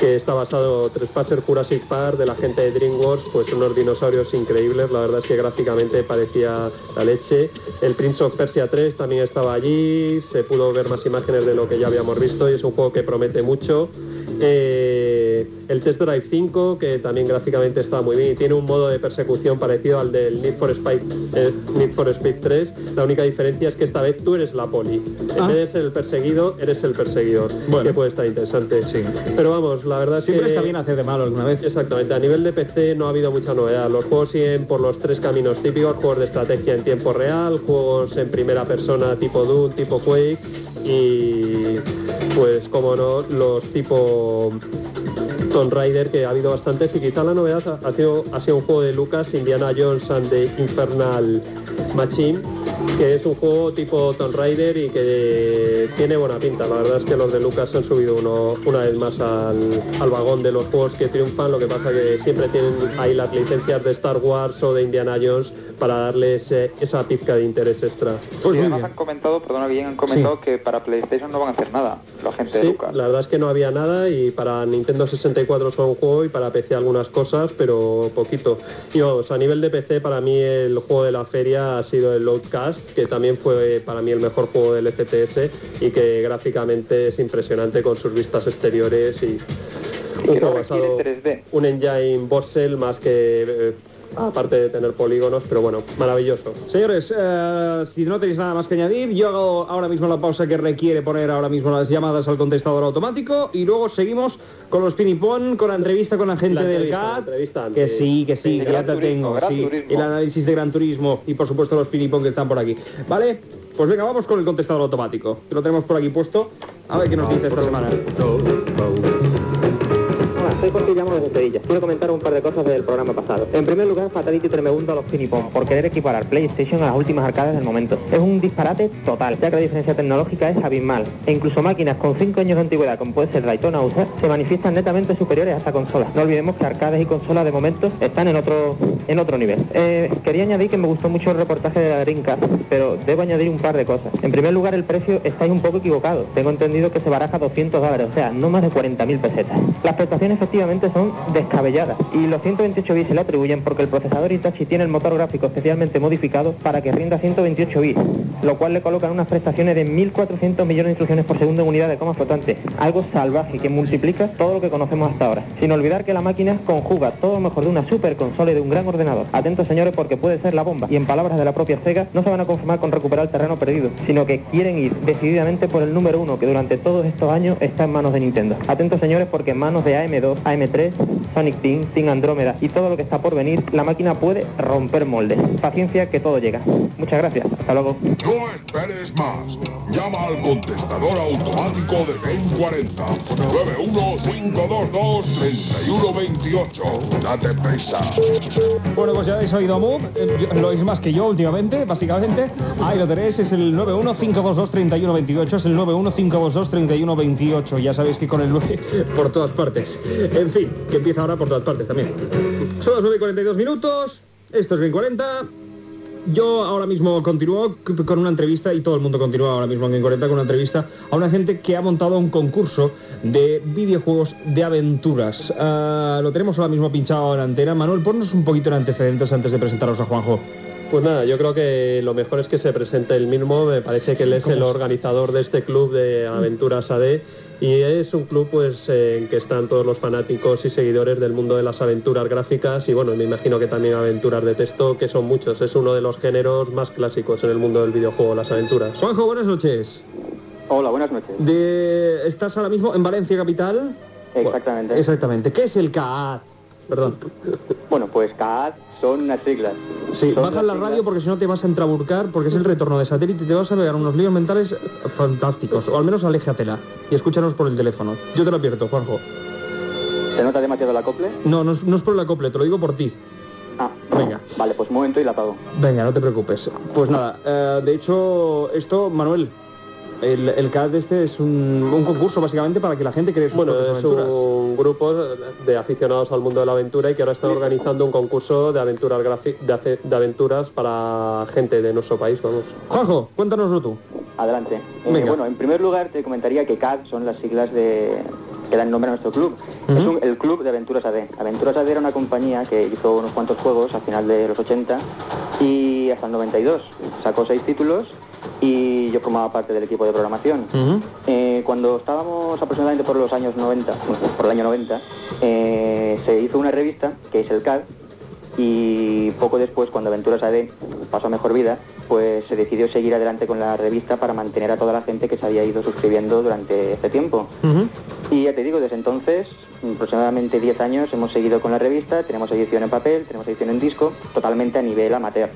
que está basado, 3 Passer Jurassic Park, de la gente de DreamWorks, pues unos dinosaurios increíbles, la verdad es que gráficamente parecía la leche. El Prince of Persia 3 también estaba allí, se pudo ver más imágenes de lo que ya habíamos visto y es un juego que promete mucho. Eh, el Test Drive 5, que también gráficamente está muy bien y tiene un modo de persecución parecido al del Need for Speed, eh, Need for Speed 3. La única diferencia es que esta vez tú eres la poli. En Ah. vez de ser el perseguido, eres el perseguidor. Bueno. Que puede estar interesante. Sí. Pero vamos, la verdad es Siempre que... está bien hacer de malo alguna vez. Exactamente, a nivel de PC no ha habido mucha novedad. Los juegos siguen por los tres caminos típicos, juegos de estrategia en tiempo real, juegos en primera persona tipo Doom, tipo Quake y pues como no, los tipo Tomb Raider que ha habido bastantes y quizá la novedad ha, sido, ha sido un juego de Lucas, Indiana Jones and the Infernal Machine, que es un juego tipo Tomb Raider y que tiene buena pinta. La verdad es que los de Lucas han subido uno, una vez más al, al vagón de los juegos que triunfan, lo que pasa que siempre tienen ahí las licencias de Star Wars o de Indiana Jones para darles eh, esa pizca de interés extra. Pues y además han comentado, perdona bien, han comentado que para PlayStation no van a hacer nada, la gente de Sí, Lucas. la verdad es que no había nada y para Nintendo 64 son un juego y para PC algunas cosas, pero poquito. Y vamos, a nivel de PC para mí el juego de la feria ha sido el Outcast, que también fue para mí el mejor juego del FTS y que gráficamente es impresionante con sus vistas exteriores y un juego basado 3D. un engine Bossel más que eh, aparte de tener polígonos, pero bueno, maravilloso. Señores, eh, si no tenéis nada más que añadir, yo hago ahora mismo la pausa que requiere poner ahora mismo las llamadas al contestador automático y luego seguimos con los pinipón, con la entrevista con la gente La del CAT. que sí, que sí, que ya te tengo. Sí, el análisis de Gran Turismo y por supuesto los pinipón que están por aquí. ¿Vale? Pues venga, vamos con el contestador automático. que Lo tenemos por aquí puesto. A ver qué nos dice esta semana. Soy Jorge y llamo desde Sevilla. Quiero comentar un par de cosas del programa pasado. En primer lugar, Fatality tremendo a los Pinipon por querer equiparar PlayStation a las últimas arcadas del momento. Es un disparate total, ya que la diferencia tecnológica es abismal. E incluso máquinas con 5 años de antigüedad, como puede ser Daytona o se manifiestan netamente superiores a esta consola. No olvidemos que arcades y consolas de momento están en otro en otro nivel. Eh, quería añadir que me gustó mucho el reportaje de la Dreamcast, pero debo añadir un par de cosas. En primer lugar, el precio estáis un poco equivocado. Tengo entendido que se baraja 200 dólares, o sea, no más de 40.000 pesetas. Las prestaciones efectivamente son descabelladas. Y los 128 bits se le atribuyen porque el procesador Hitachi tiene el motor gráfico especialmente modificado para que rinda 128 bits, lo cual le coloca unas prestaciones de 1.400 millones de instrucciones por segundo en unidad de coma flotante. Algo salvaje que multiplica todo lo que conocemos hasta ahora. Sin olvidar que la máquina conjuga todo lo mejor de una super consola y de un gran ordenador. Atentos señores porque puede ser la bomba. Y en palabras de la propia Sega, no se van a conformar con recuperar el terreno perdido, sino que quieren ir decididamente por el número uno que durante todos estos años está en manos de Nintendo. Atentos señores porque en manos de AM2, AM3, Sonic Team, Team Andrómeda y todo lo que está por venir, la máquina puede romper moldes. Paciencia que todo llega. Muchas gracias. Hasta luego. No esperes más. Llama al contestador automático de Game 40. 915223128. Date prisa. Bueno, pues ya habéis oído a Move, eh, lo oís más que yo últimamente, básicamente. Ahí lo tenéis, es el 915223128, es el 915223128. Ya sabéis que con el 9 [laughs] por todas partes. En fin, que empieza ahora por todas partes también. Son las 9 y 42 minutos, esto es Game 40. Yo ahora mismo continúo con una entrevista, y todo el mundo continúa ahora mismo en Game 40 con una entrevista, a una gente que ha montado un concurso de videojuegos de aventuras. Ah, lo tenemos ahora mismo pinchado en la antena. Manuel, ponnos un poquito en antecedentes antes de presentaros a Juanjo. Pues nada, yo creo que lo mejor es que se presente él mismo, me parece que él es el organizador de este club de Aventuras AD y es un club pues en que están todos los fanáticos y seguidores del mundo de las aventuras gráficas y bueno, me imagino que también aventuras de texto, que son muchos, es uno de los géneros más clásicos en el mundo del videojuego, las aventuras. Juanjo, buenas noches. Hola, buenas noches. De... ¿Estás ahora mismo en Valencia Capital? Exactamente. Exactamente. ¿Qué es el CAAD? Perdón. Bueno, pues CAAD son unas siglas. Sí, Son baja la siglas- radio porque si no te vas a entraburcar, porque es el retorno de satélite y te vas a pegar unos líos mentales fantásticos. O al menos aléjatela y escúchanos por el teléfono. Yo te lo advierto, Juanjo. ¿Se nota demasiado la acople? No, no es, no es por el acople, te lo digo por ti. Ah, Venga. Vale, pues un momento y la apago. Venga, no te preocupes. Pues nada, eh, de hecho, esto, Manuel, el, el CAD este es un, un concurso básicamente para que la gente cree sus Bueno, es aventuras. un grupo de aficionados al mundo de la aventura y que ahora está organizando un concurso de aventuras de, de aventuras para gente de nuestro país, vamos. Juanjo, cuéntanoslo tú. Adelante. Eh, bueno, en primer lugar te comentaría que CAD son las siglas de que dan nombre a nuestro club. Es un- el Club de Aventuras AD. Aventuras AD era una compañía que hizo unos cuantos juegos a final de los 80 y hasta el 92. Sacó seis títulos y yo formaba parte del equipo de programación. Eh, cuando estábamos aproximadamente por los años 90, bueno, [laughs] por el año 90, eh, se hizo una revista que es el CAD y poco después, cuando Aventuras AD pasó a mejor vida, pues se decidió seguir adelante con la revista para mantener a toda la gente que se había ido suscribiendo durante este tiempo. Y ya te digo, desde entonces, aproximadamente 10 años, hemos seguido con la revista, tenemos edición en papel, tenemos edición en disco, totalmente a nivel amateur.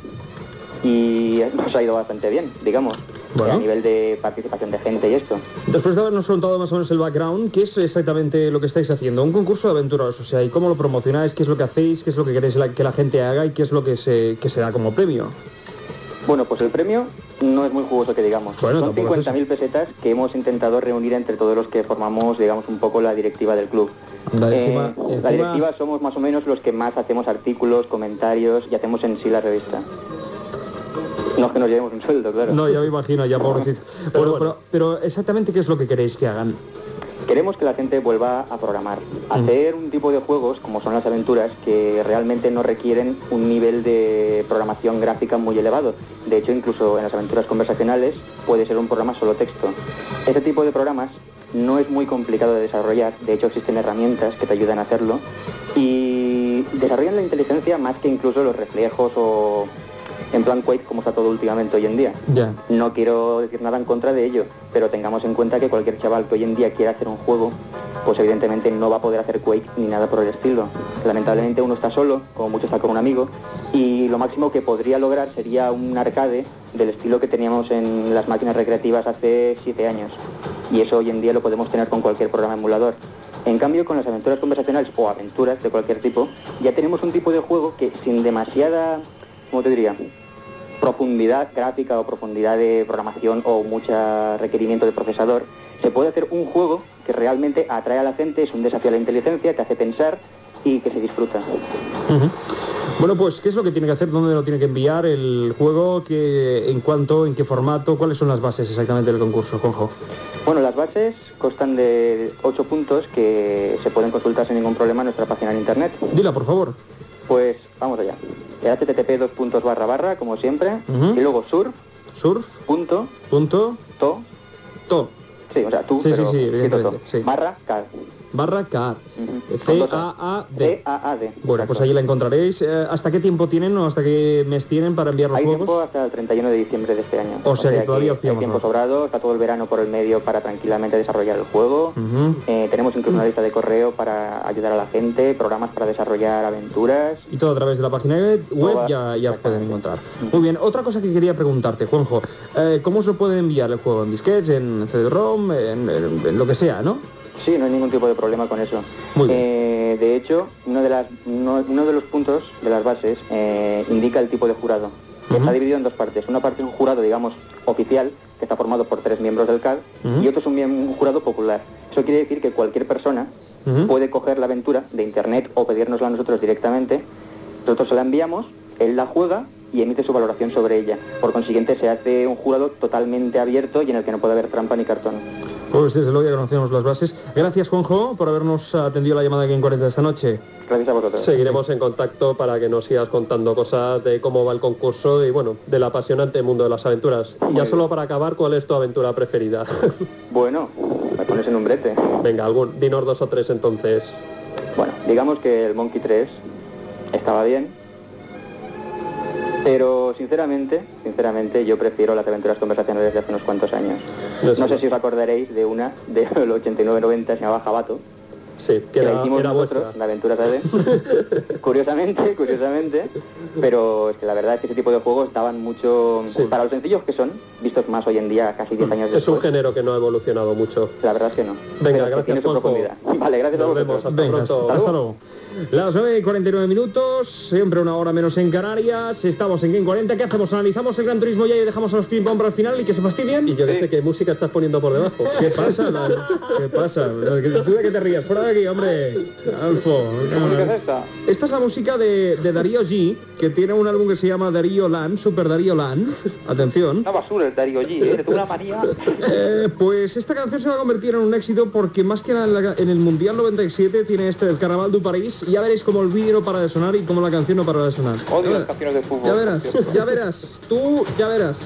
Y nos ha ido bastante bien, digamos, Bueno. a nivel de participación de gente y esto. Después de habernos contado más o menos el background, ¿qué es exactamente lo que estáis haciendo? Un concurso de aventuras, o sea, ¿y cómo lo promocionáis? ¿Qué es lo que hacéis? ¿Qué es lo que queréis la- que la gente haga? ¿Y qué es lo que se, que se da como premio? Bueno, pues el premio no es muy jugoso que digamos. Bueno, Son tampoco es 50.000 pesetas que hemos intentado reunir entre todos los que formamos, digamos, un poco la directiva del club. Anda, Eh, encima- La directiva somos más o menos los que más hacemos artículos, comentarios y hacemos en sí la revista. No es que nos llevemos un sueldo, claro. No, ya me imagino, ya pobrecito. Bueno, bueno. pero, pero exactamente qué es lo que queréis que hagan. Queremos que la gente vuelva a programar, hacer un tipo de juegos como son las aventuras que realmente no requieren un nivel de programación gráfica muy elevado. De hecho, incluso en las aventuras conversacionales puede ser un programa solo texto. Este tipo de programas no es muy complicado de desarrollar, de hecho existen herramientas que te ayudan a hacerlo y desarrollan la inteligencia más que incluso los reflejos o en plan Quake como está todo últimamente hoy en día. Ya. No quiero decir nada en contra de ello, pero tengamos en cuenta que cualquier chaval que hoy en día quiera hacer un juego, pues evidentemente no va a poder hacer Quake ni nada por el estilo. Lamentablemente uno está solo, como mucho está con un amigo, y lo máximo que podría lograr sería un arcade del estilo que teníamos en las máquinas recreativas hace siete años. Y eso hoy en día lo podemos tener con cualquier programa emulador. En cambio, con las aventuras conversacionales o aventuras de cualquier tipo, ya tenemos un tipo de juego que sin demasiada, ¿cómo te diría? Profundidad gráfica o profundidad de programación o mucho requerimiento de procesador, se puede hacer un juego que realmente atrae a la gente, es un desafío a la inteligencia, te hace pensar y que se disfruta. Bueno, pues, ¿qué es lo que tiene que hacer? ¿Dónde lo tiene que enviar el juego? ¿Qué, ¿En cuánto? ¿En qué formato? ¿Cuáles son las bases exactamente del concurso, Juanjo? Bueno, las bases constan de 8 puntos que se pueden consultar sin ningún problema en nuestra página en internet. Dila, por favor. Pues vamos allá. http dos puntos barra barra, como siempre, y luego surf. Surf, punto. Punto, to, to, sí, o sea, tú, Sí, sí, pero sí, evidentemente, to, sí. barra car. Barra. C-A-A-D. C-A-A-D. Bueno, pues ahí la encontraréis. Eh, ¿Hasta qué tiempo tienen o hasta qué mes tienen para enviar los Hay juegos? tiempo hasta el 31 de diciembre de este año. O sea que todavía os hay tiempo sobrado, está todo el verano por el medio para tranquilamente desarrollar el juego. Eh, tenemos incluso una lista de correo para ayudar a la gente, programas para desarrollar aventuras. Y todo a través de la página web ya, ya os pueden encontrar. Muy bien, otra cosa que quería preguntarte, Juanjo. eh, ¿Cómo se puede enviar el juego? ¿En disquetes, en CD-ROM, en, en- en lo que sea, no? Sí, no hay ningún tipo de problema con eso. Muy bien. Eh, de hecho, uno de, las, uno, uno de los puntos de las bases eh, indica el tipo de jurado. que Está dividido en dos partes. Una parte es un jurado, digamos, oficial, que está formado por tres miembros del CAD, y otro es un, un jurado popular. Eso quiere decir que cualquier persona puede coger la aventura de internet o pedírnosla a nosotros directamente. Nosotros se la enviamos, él la juega y emite su valoración sobre ella. Por consiguiente, se hace un jurado totalmente abierto y en el que no puede haber trampa ni cartón. Pues desde luego ya conocemos las bases. Gracias, Juanjo, por habernos atendido la llamada aquí en 40 esta noche. Gracias a vosotros. Seguiremos en contacto para que nos sigas contando cosas de cómo va el concurso y bueno, del apasionante mundo de las aventuras. Y ya solo para acabar, ¿cuál es tu aventura preferida? [laughs] Bueno, me pones en un brete. Venga, algún, dinos dos o tres entonces. Bueno, digamos que el Monkey 3 estaba bien, pero sinceramente, sinceramente yo prefiero las aventuras conversacionales de hace unos cuantos años. No sé si os acordaréis de una del [laughs] 89-90, se llamaba Jabato, Sí, que que la hicimos era nosotros, vuestra. la aventura tarde. [laughs] curiosamente, curiosamente, pero es que la verdad es que ese tipo de juegos daban mucho, Sí. para los sencillos que son, vistos más hoy en día, casi 10 años Es un después, género que no ha evolucionado mucho. la verdad es que no. Venga, Pero es que gracias, tiene su profundidad. [laughs] Vale, gracias a Nos vosotros. vemos, hasta Venga, pronto. hasta luego. Las 9 y 49 minutos, siempre una hora menos en Canarias. Estamos en Game 40. ¿Qué hacemos? ¿Analizamos el Gran Turismo ya y dejamos a los ping-pong para el final y que se fastidien? Y yo que sé qué música estás poniendo por debajo. [laughs] ¿Qué pasa? [laughs] La- ¿Qué pasa? ¿Tú de qué te ríes? Fuera de aquí, hombre. Alfo. ¿Qué música es esta? Esta es la música de, de Darío G, que tiene un álbum que se llama Darío Land, Super Darío Land. Atención. Una basura el Darío G, ¿eh? Una manía. Eh, pues esta canción se va a convertir en un éxito porque más que nada en, el Mundial 97 tiene este del Carnaval du París y ya veréis cómo el vídeo no para de sonar y cómo la canción no para de sonar. Odio Ya las canciones de fútbol. Ya verás, ya verás. Tú ya verás.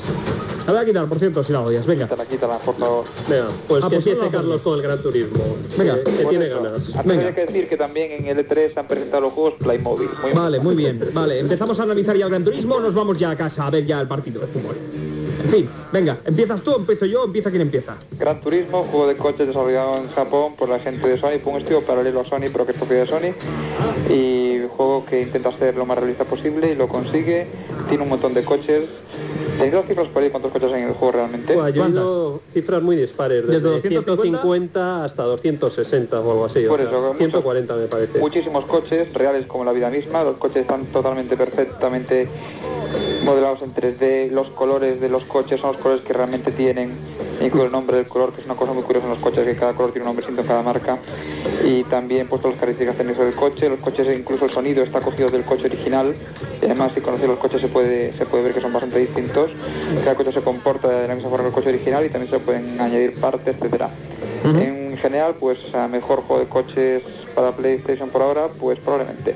La voy a quitar, por cierto, si la odias. Venga. Quítala, quítala, por favor. Venga, pues Ah, que pues empiece la Carlos con el Gran Turismo. Venga. que, que tiene eso. ganas. Antes Venga. hay que decir que también en L3 han presentado los juegos Playmobil. Muy Vale, muy bien. Vale, empezamos a analizar ya el Gran Turismo, nos vamos ya a casa a ver ya el partido de fútbol. En fin, venga, empiezas tú, empiezo yo, empieza quien empieza. Gran Turismo, juego de coches desarrollado en Japón por la gente de Sony, por un estilo paralelo a Sony, pero que es propiedad de Sony. Y juego que intenta ser lo más realista posible y lo consigue. Tiene un montón de coches. ¿Tenéis las cifras por ahí cuántos coches hay en el juego realmente? Cifras muy dispares, Desde desde, 250 150 hasta 260 o algo así. o Por sea, eso, muchos- 140 me parece. Muchísimos coches, reales como la vida misma. Los coches están totalmente perfectamente modelados en 3D. Los colores de los coches son los colores que realmente tienen. Incluso el nombre del color, que es una cosa muy curiosa en los coches, que cada color tiene un nombre distinto en cada marca. Y también puesto las características técnicas del coche. Los coches, incluso el sonido está cogido del coche original. Y además, si conoces los coches, se puede, se puede ver que son bastante distintos. Cada coche se comporta de la misma forma que el coche original y también se pueden añadir partes, etcétera. En general, pues, sea, mejor juego de coches para PlayStation por ahora, pues probablemente.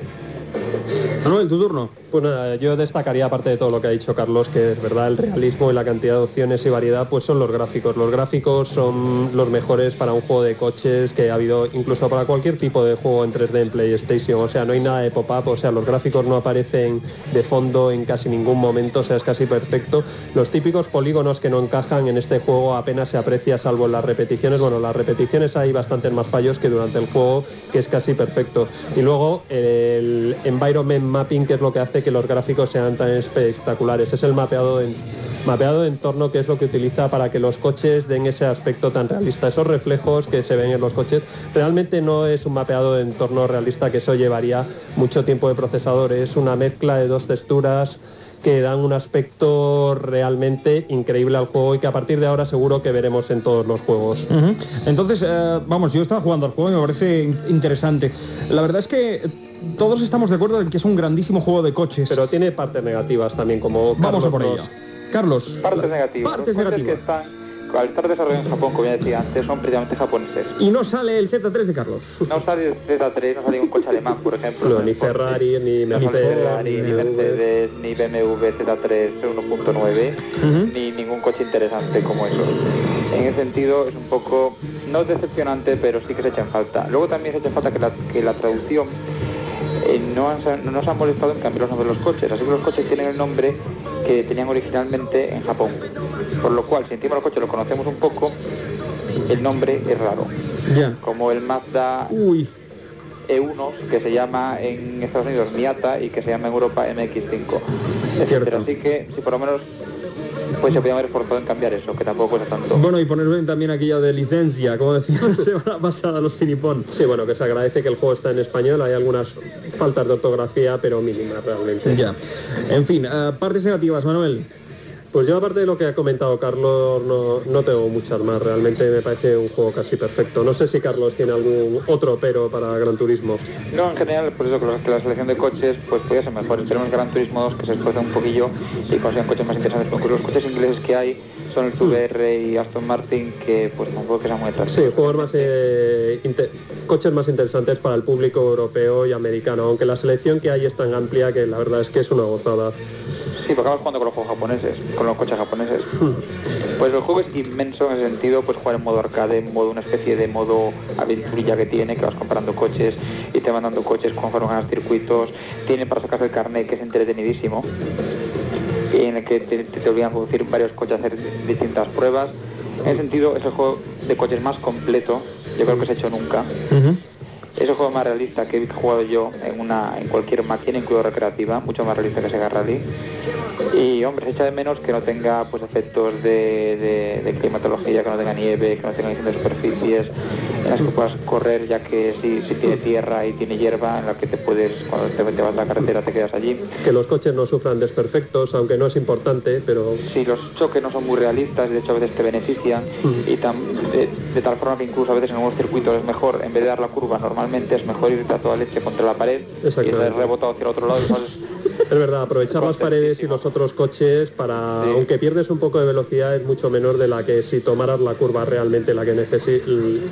Manuel, tu turno. Pues nada, yo destacaría, aparte de todo lo que ha dicho Carlos, que es verdad, el realismo y la cantidad de opciones y variedad, pues son los gráficos. Los gráficos son los mejores para un juego de coches que ha habido incluso para cualquier tipo de juego en 3D en PlayStation. O sea, no hay nada de pop-up, o sea, los gráficos no aparecen de fondo en casi ningún momento, o sea, es casi perfecto. Los típicos polígonos que no encajan en este juego apenas se aprecia, salvo en las repeticiones. Bueno, las repeticiones hay bastantes más fallos que durante el juego, que es casi perfecto. Y luego el environment mapping, que es lo que hace que los gráficos sean tan espectaculares. Es el mapeado de, mapeado de entorno que es lo que utiliza para que los coches den ese aspecto tan realista. Esos reflejos que se ven en los coches realmente no es un mapeado de entorno realista, que eso llevaría mucho tiempo de procesador. Es una mezcla de dos texturas que dan un aspecto realmente increíble al juego y que a partir de ahora seguro que veremos en todos los juegos. Entonces, eh, vamos, yo estaba jugando al juego y me parece in- interesante. La verdad es que todos estamos de acuerdo en que es un grandísimo juego de coches. Pero tiene partes negativas también, como vamos a Carlos por nos- ello. Carlos. Partes negativas. Partes negativas. que están, al estar desarrollados en Japón, como ya decía antes, son precisamente japoneses. Y no sale el Z3 de Carlos. No sale el Z3, no sale un coche alemán, por ejemplo. No, ni. Ferrari, ni No Mercedes, Ferrari, ni. Mercedes, ni BMW Z3 1.9, Ujú. ni ningún coche interesante como esos. En ese sentido es un poco, no es decepcionante, pero sí que se echa en falta. Luego también se echa en falta que la, que la traducción eh, no, han- no nos ha molestado en cambiar los nombres de los coches. Así que los coches tienen el nombre que tenían originalmente en Japón. Por lo cual, si encima los coches los conocemos un poco, el nombre es raro. Ya. Como el Mazda Uy. E1, que se llama en Estados Unidos Miata y que se llama en Europa MX5, etcétera. Cierto. Así que, si por lo menos, pues se podía haber esforzado en cambiar eso, que tampoco cuesta tanto. Bueno, y ponerme también aquello de licencia, como decía la [laughs] semana pasada los Finipón. Sí, bueno, que se agradece que el juego está en español, hay algunas faltas de ortografía, pero mínimas realmente. Ya. En fin, eh, partes negativas, Manuel. Pues yo aparte de lo que ha comentado Carlos, no, no tengo muchas más. Realmente me parece un juego casi perfecto. No sé si Carlos tiene algún otro pero para Gran Turismo. No, en general, por eso la- que la selección de coches pues podría ser mejor. Tenemos Gran Turismo 2 que se esfuerza un poquillo y consiguen coches más interesantes, porque los coches ingleses que hay son el VR y Aston Martin que pues tampoco que sean muy Sí, atractivos. juegos más eh, coches más interesantes para el público europeo y americano, aunque la selección que hay es tan amplia que la verdad es que es una gozada. Sí, porque acabas jugando con los juegos japoneses, con los coches japoneses. Pues el juego es inmenso en ese sentido, pues jugar en modo arcade, en modo una especie de modo aventurilla que tiene, que vas comprando coches y te van dando coches conforme ganas circuitos. Tiene para sacarse el carnet que es entretenidísimo en el que te, te, te obligan a conducir varios coches a hacer distintas pruebas. En ese sentido es el juego de coches más completo, yo creo que se ha hecho nunca. Es el juego más realista que he jugado yo en una en cualquier máquina, incluso recreativa, mucho más realista que Sega Rally. Y hombre, se echa de menos que no tenga pues efectos de, de- de climatología, que no tenga nieve, que no tenga distintas superficies en las que puedas correr, ya que si, si tiene tierra y tiene hierba en la que te puedes, cuando te, te vas a la carretera te quedas allí. Que los coches no sufran desperfectos, aunque no es importante, pero Si los choques no son muy realistas, de hecho a veces te benefician y tam- de, de tal forma que incluso a veces en algunos circuitos es mejor, en vez de dar la curva normalmente, es mejor irte a toda leche contra la pared y estar rebotado hacia el otro lado. Es verdad, aprovechar las paredes y los otros coches para, aunque pierdes un poco de velocidad, es mucho menor de la que si tomaras la curva realmente la que necesi-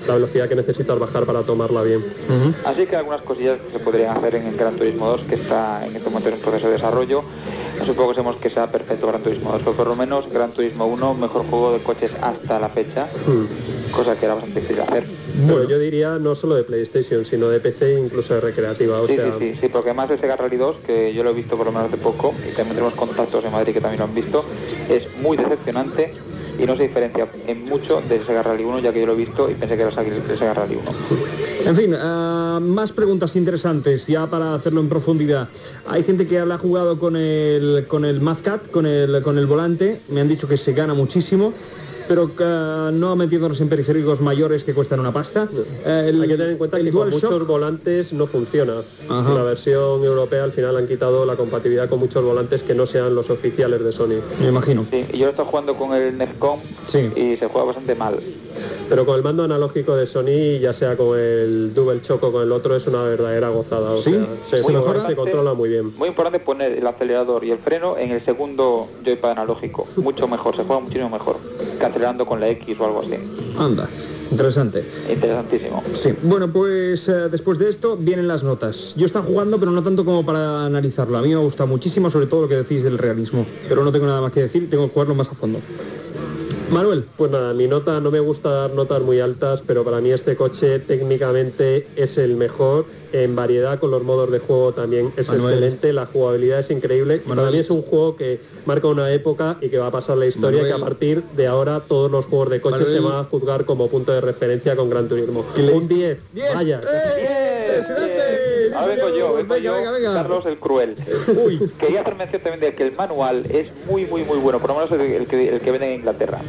la velocidad que necesitas bajar para tomarla bien. Así que algunas cosillas que se podrían hacer en el Gran Turismo 2, que está en este momento en un proceso de desarrollo. Supongo que que sea perfecto Gran Turismo 2, pero por lo menos Gran Turismo 1, mejor juego de coches hasta la fecha, cosa que era bastante difícil hacer. Bueno, yo diría no solo de PlayStation, sino de PC e incluso de recreativa. O Sí, sea, sí, sí, sí, porque además de Sega Rally 2, que yo lo he visto por lo menos hace poco, y también tenemos contactos en Madrid que también lo han visto, es muy decepcionante y no se diferencia en mucho del Sega Rally 1, ya que yo lo he visto y pensé que era el Sega Rally 1. En fin, ah, más preguntas interesantes ya para hacerlo en profundidad. Hay gente que ha jugado con el con el Mazcat, con el con el volante. Me han dicho que se gana muchísimo, pero que no metiéndonos en periféricos mayores que cuestan una pasta. Eh, el- Hay que tener en cuenta que con muchos volantes no funciona. Ajá. La versión europea al final han quitado la compatibilidad con muchos volantes que no sean los oficiales de Sony. Me imagino. Sí, y yo he estado jugando con el Nefcom Sí. y se juega bastante mal. Pero con el mando analógico de Sony, ya sea con el Double Choco o con el otro, es una verdadera gozada. O ¿Sí? sea, se, ¿Se juega- mejora? se controla muy bien. Muy importante poner el acelerador y el freno en el segundo joypad analógico. Mucho mejor, se juega muchísimo mejor que acelerando con la X o algo así. Anda, interesante. Interesantísimo. Sí, bueno, pues eh, después de esto vienen las notas. Yo estaba jugando, pero no tanto como para analizarlo. A mí me gusta muchísimo, sobre todo lo que decís del realismo. Pero no tengo nada más que decir, tengo que jugarlo más a fondo. Manuel, Pues nada, mi nota, no me gusta dar notas muy altas, pero para mí este coche técnicamente es el mejor. En variedad con los modos de juego también es Manuel. excelente, la jugabilidad es increíble. Manuel. para mí es un juego que marca una época y que va a pasar la historia, Manuel. que a partir de ahora todos los juegos de coches Manuel. se van a juzgar como punto de referencia con Gran Turismo. ¿Qué le Un 10, ¡Diez! vaya. ¡Eh! Vengo yo, vengo venga, yo, venga, venga. Carlos el Cruel. [laughs] Uy. Quería hacer mención también de que el manual es muy, muy, muy bueno, por lo menos el, el que, el que venden en Inglaterra.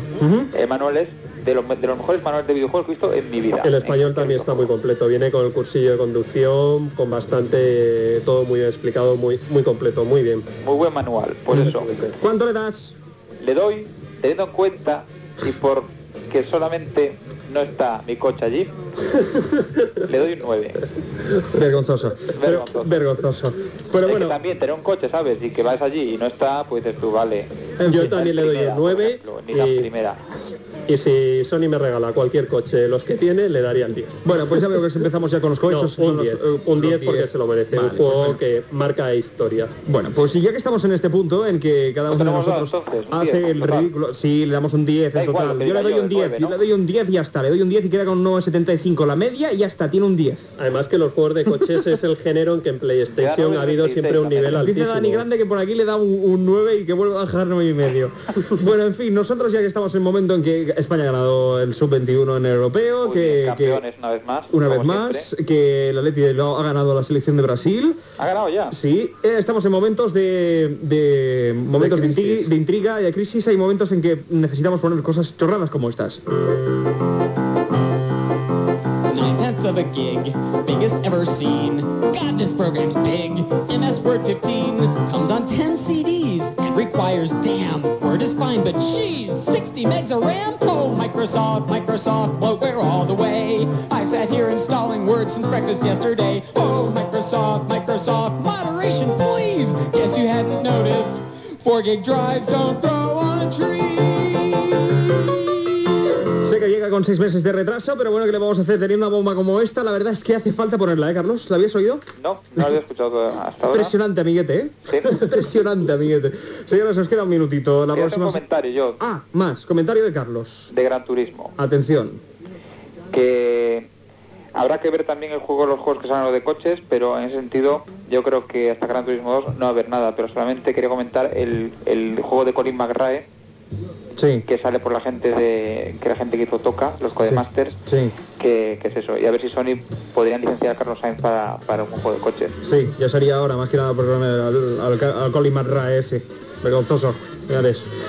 El manual es de los, de los mejores manuales de videojuegos que he visto en mi vida. El español también está muy completo, viene con el cursillo de conducción, con bastante, todo muy explicado, muy, muy completo, muy bien. Muy buen manual, por eso. ¿Cuánto le das? Le doy, teniendo en cuenta, [laughs] y por que solamente no está mi coche allí, [laughs] le doy un 9. Vergonzoso. Vergonzoso. vergonzoso. Pero es bueno, que también tener un coche, ¿sabes? Y que vas allí y no está, pues dices tú, vale. Yo también le doy por 9 ejemplo, Ni la primera. Y si Sony me regala cualquier coche de los que tiene, le daría el 10. bueno, pues ya veo que empezamos ya con los [laughs] coches. un los, 10, eh, un los 10 porque se lo merece, Vale, un juego pues bueno. que marca historia. Bueno, pues ya que estamos en este punto en que cada uno de nosotros entonces, un hace 10, el total. ridículo, sí, le damos un 10 Da en total. yo le doy yo, un el 10, 9, yo ¿no? le doy un 10 y ya está. Le doy un 10 y queda con un 9,75 la media y ya está, tiene un 10. Además que los juegos de coches es el género en que en PlayStation ha habido 9,76 siempre un nivel también. Dice Dani altísimo. Grande que por aquí le da un, un 9 y que vuelve a bajar 9 y medio. [laughs] bueno, en fin, nosotros ya que estamos en el momento en que España ha ganado el sub-21 en el europeo, Muy que, bien, que campeones una vez más. una vez más, siempre. que el Atleti lo ha ganado la selección de Brasil. ¿Ha ganado ya? Sí, eh, estamos en momentos de, de momentos de, intriga y de crisis. Hay momentos en que necesitamos poner cosas chorradas como estas. Nine tenths of a gig, biggest ever seen. God, this program's big. MS Word 15 comes on 10 CDs. And requires damn. Word is fine, but geez, 60 megs of RAM? Oh, Microsoft, Microsoft, bloatware all the way. I've sat here installing Word since breakfast yesterday. Oh, Microsoft, Microsoft, moderation, please. Guess you hadn't noticed. 4 gig drives don't grow on trees. Llega con seis meses de retraso, pero bueno, ¿qué le vamos a hacer teniendo una bomba como esta? La verdad es que hace falta ponerla, ¿eh, Carlos? ¿La habías oído? No, no había escuchado hasta ahora. Impresionante, amiguete, ¿eh? Sí. [laughs] Impresionante, amiguete. Señores, os queda un minutito. La hacer un próxima... comentario yo Ah, más. Comentario de Carlos. de Gran Turismo. Atención. que habrá que ver también el juego los juegos que salen de coches, pero en ese sentido yo creo que hasta Gran Turismo 2 no va a haber nada, pero solamente quería comentar el, el juego de Colin McRae Sí. que sale por la gente de que la gente que hizo Toca, los Codemasters, Sí. que, que es eso, y a ver si Sony podrían licenciar a Carlos Sainz para, para un juego de coches. Sí, ya sería ahora, más que nada por al, al, al Colin McRae ese. Vergonzoso.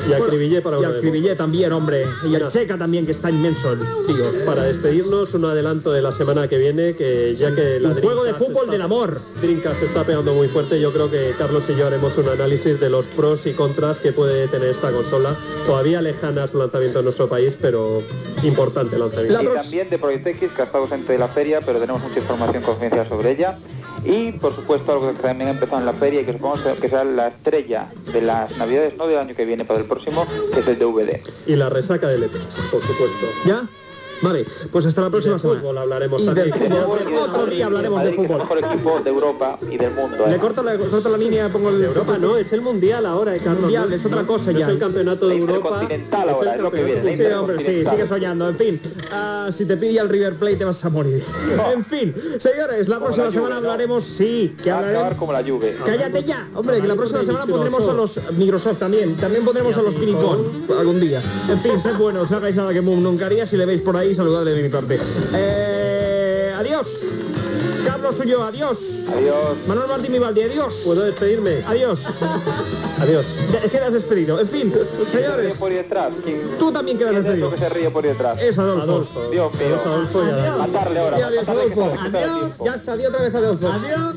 Y a Cribillé para Y una a. Cribillé también, hombre. Y a Checa también, que está inmenso el tío. Para despedirnos, un adelanto de la semana que viene, que ya que la Un juego de fútbol está- del amor. Dreamcast se está pegando muy fuerte, yo creo que Carlos y yo haremos un análisis de los pros y contras que puede tener esta consola. Todavía lejana su lanzamiento en nuestro país, pero importante lanzamiento. y también de Project X, que ha estado ausente de la feria, pero tenemos mucha información confidencial sobre ella. Y, por supuesto, algo que también ha empezado en la feria y que supongo que será la estrella de las navidades, no del año que viene, para el próximo, que es el DVD. Y la resaca del E3, por supuesto. ¿Ya? Vale, pues hasta la próxima semana. fútbol hablaremos Y también. del fútbol. y Otro día hablaremos del fútbol. el mejor equipo de Europa y del mundo. Le corto, la, corto la línea, pongo el... Europa no, es el mundial ahora, eh, Carlos. Mundial, ¿no? es otra cosa No ya. Es el campeonato de Europa. El ahora, es lo que viene, Sí, hombre, sí, sigue soñando. En fin, ah, si te pilla el River Plate te vas a morir. En fin, señores, la Como próxima la semana hablaremos, sí, que hablaremos... como la Juve. Cállate ya, hombre, que la próxima semana pondremos a los Microsoft también. También pondremos a los Ping Pinipón algún día. En fin, sed buenos, no hagáis nada que Moon nunca haría. Si le veis por ahí, saludadle de mi parte. Eh, adiós. Carlos Suyo, adiós. Adiós. Manuel Martín Vivaldi, adiós. ¿Puedo despedirme? Adiós. Adiós. Ya, Quedas despedido. En fin, ¿Quién se ríe señores, por detrás? ¿Quién, tú también quedas quién es despedido. lo que se ríe por detrás? Es Adolfo. Adolfo. Dios mío. Adiós, Adolfo y Adolfo. Matarle ahora. Y adiós, matarle Adolfo. tiempo. Ya está, di otra vez Adolfo. Adiós.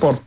Por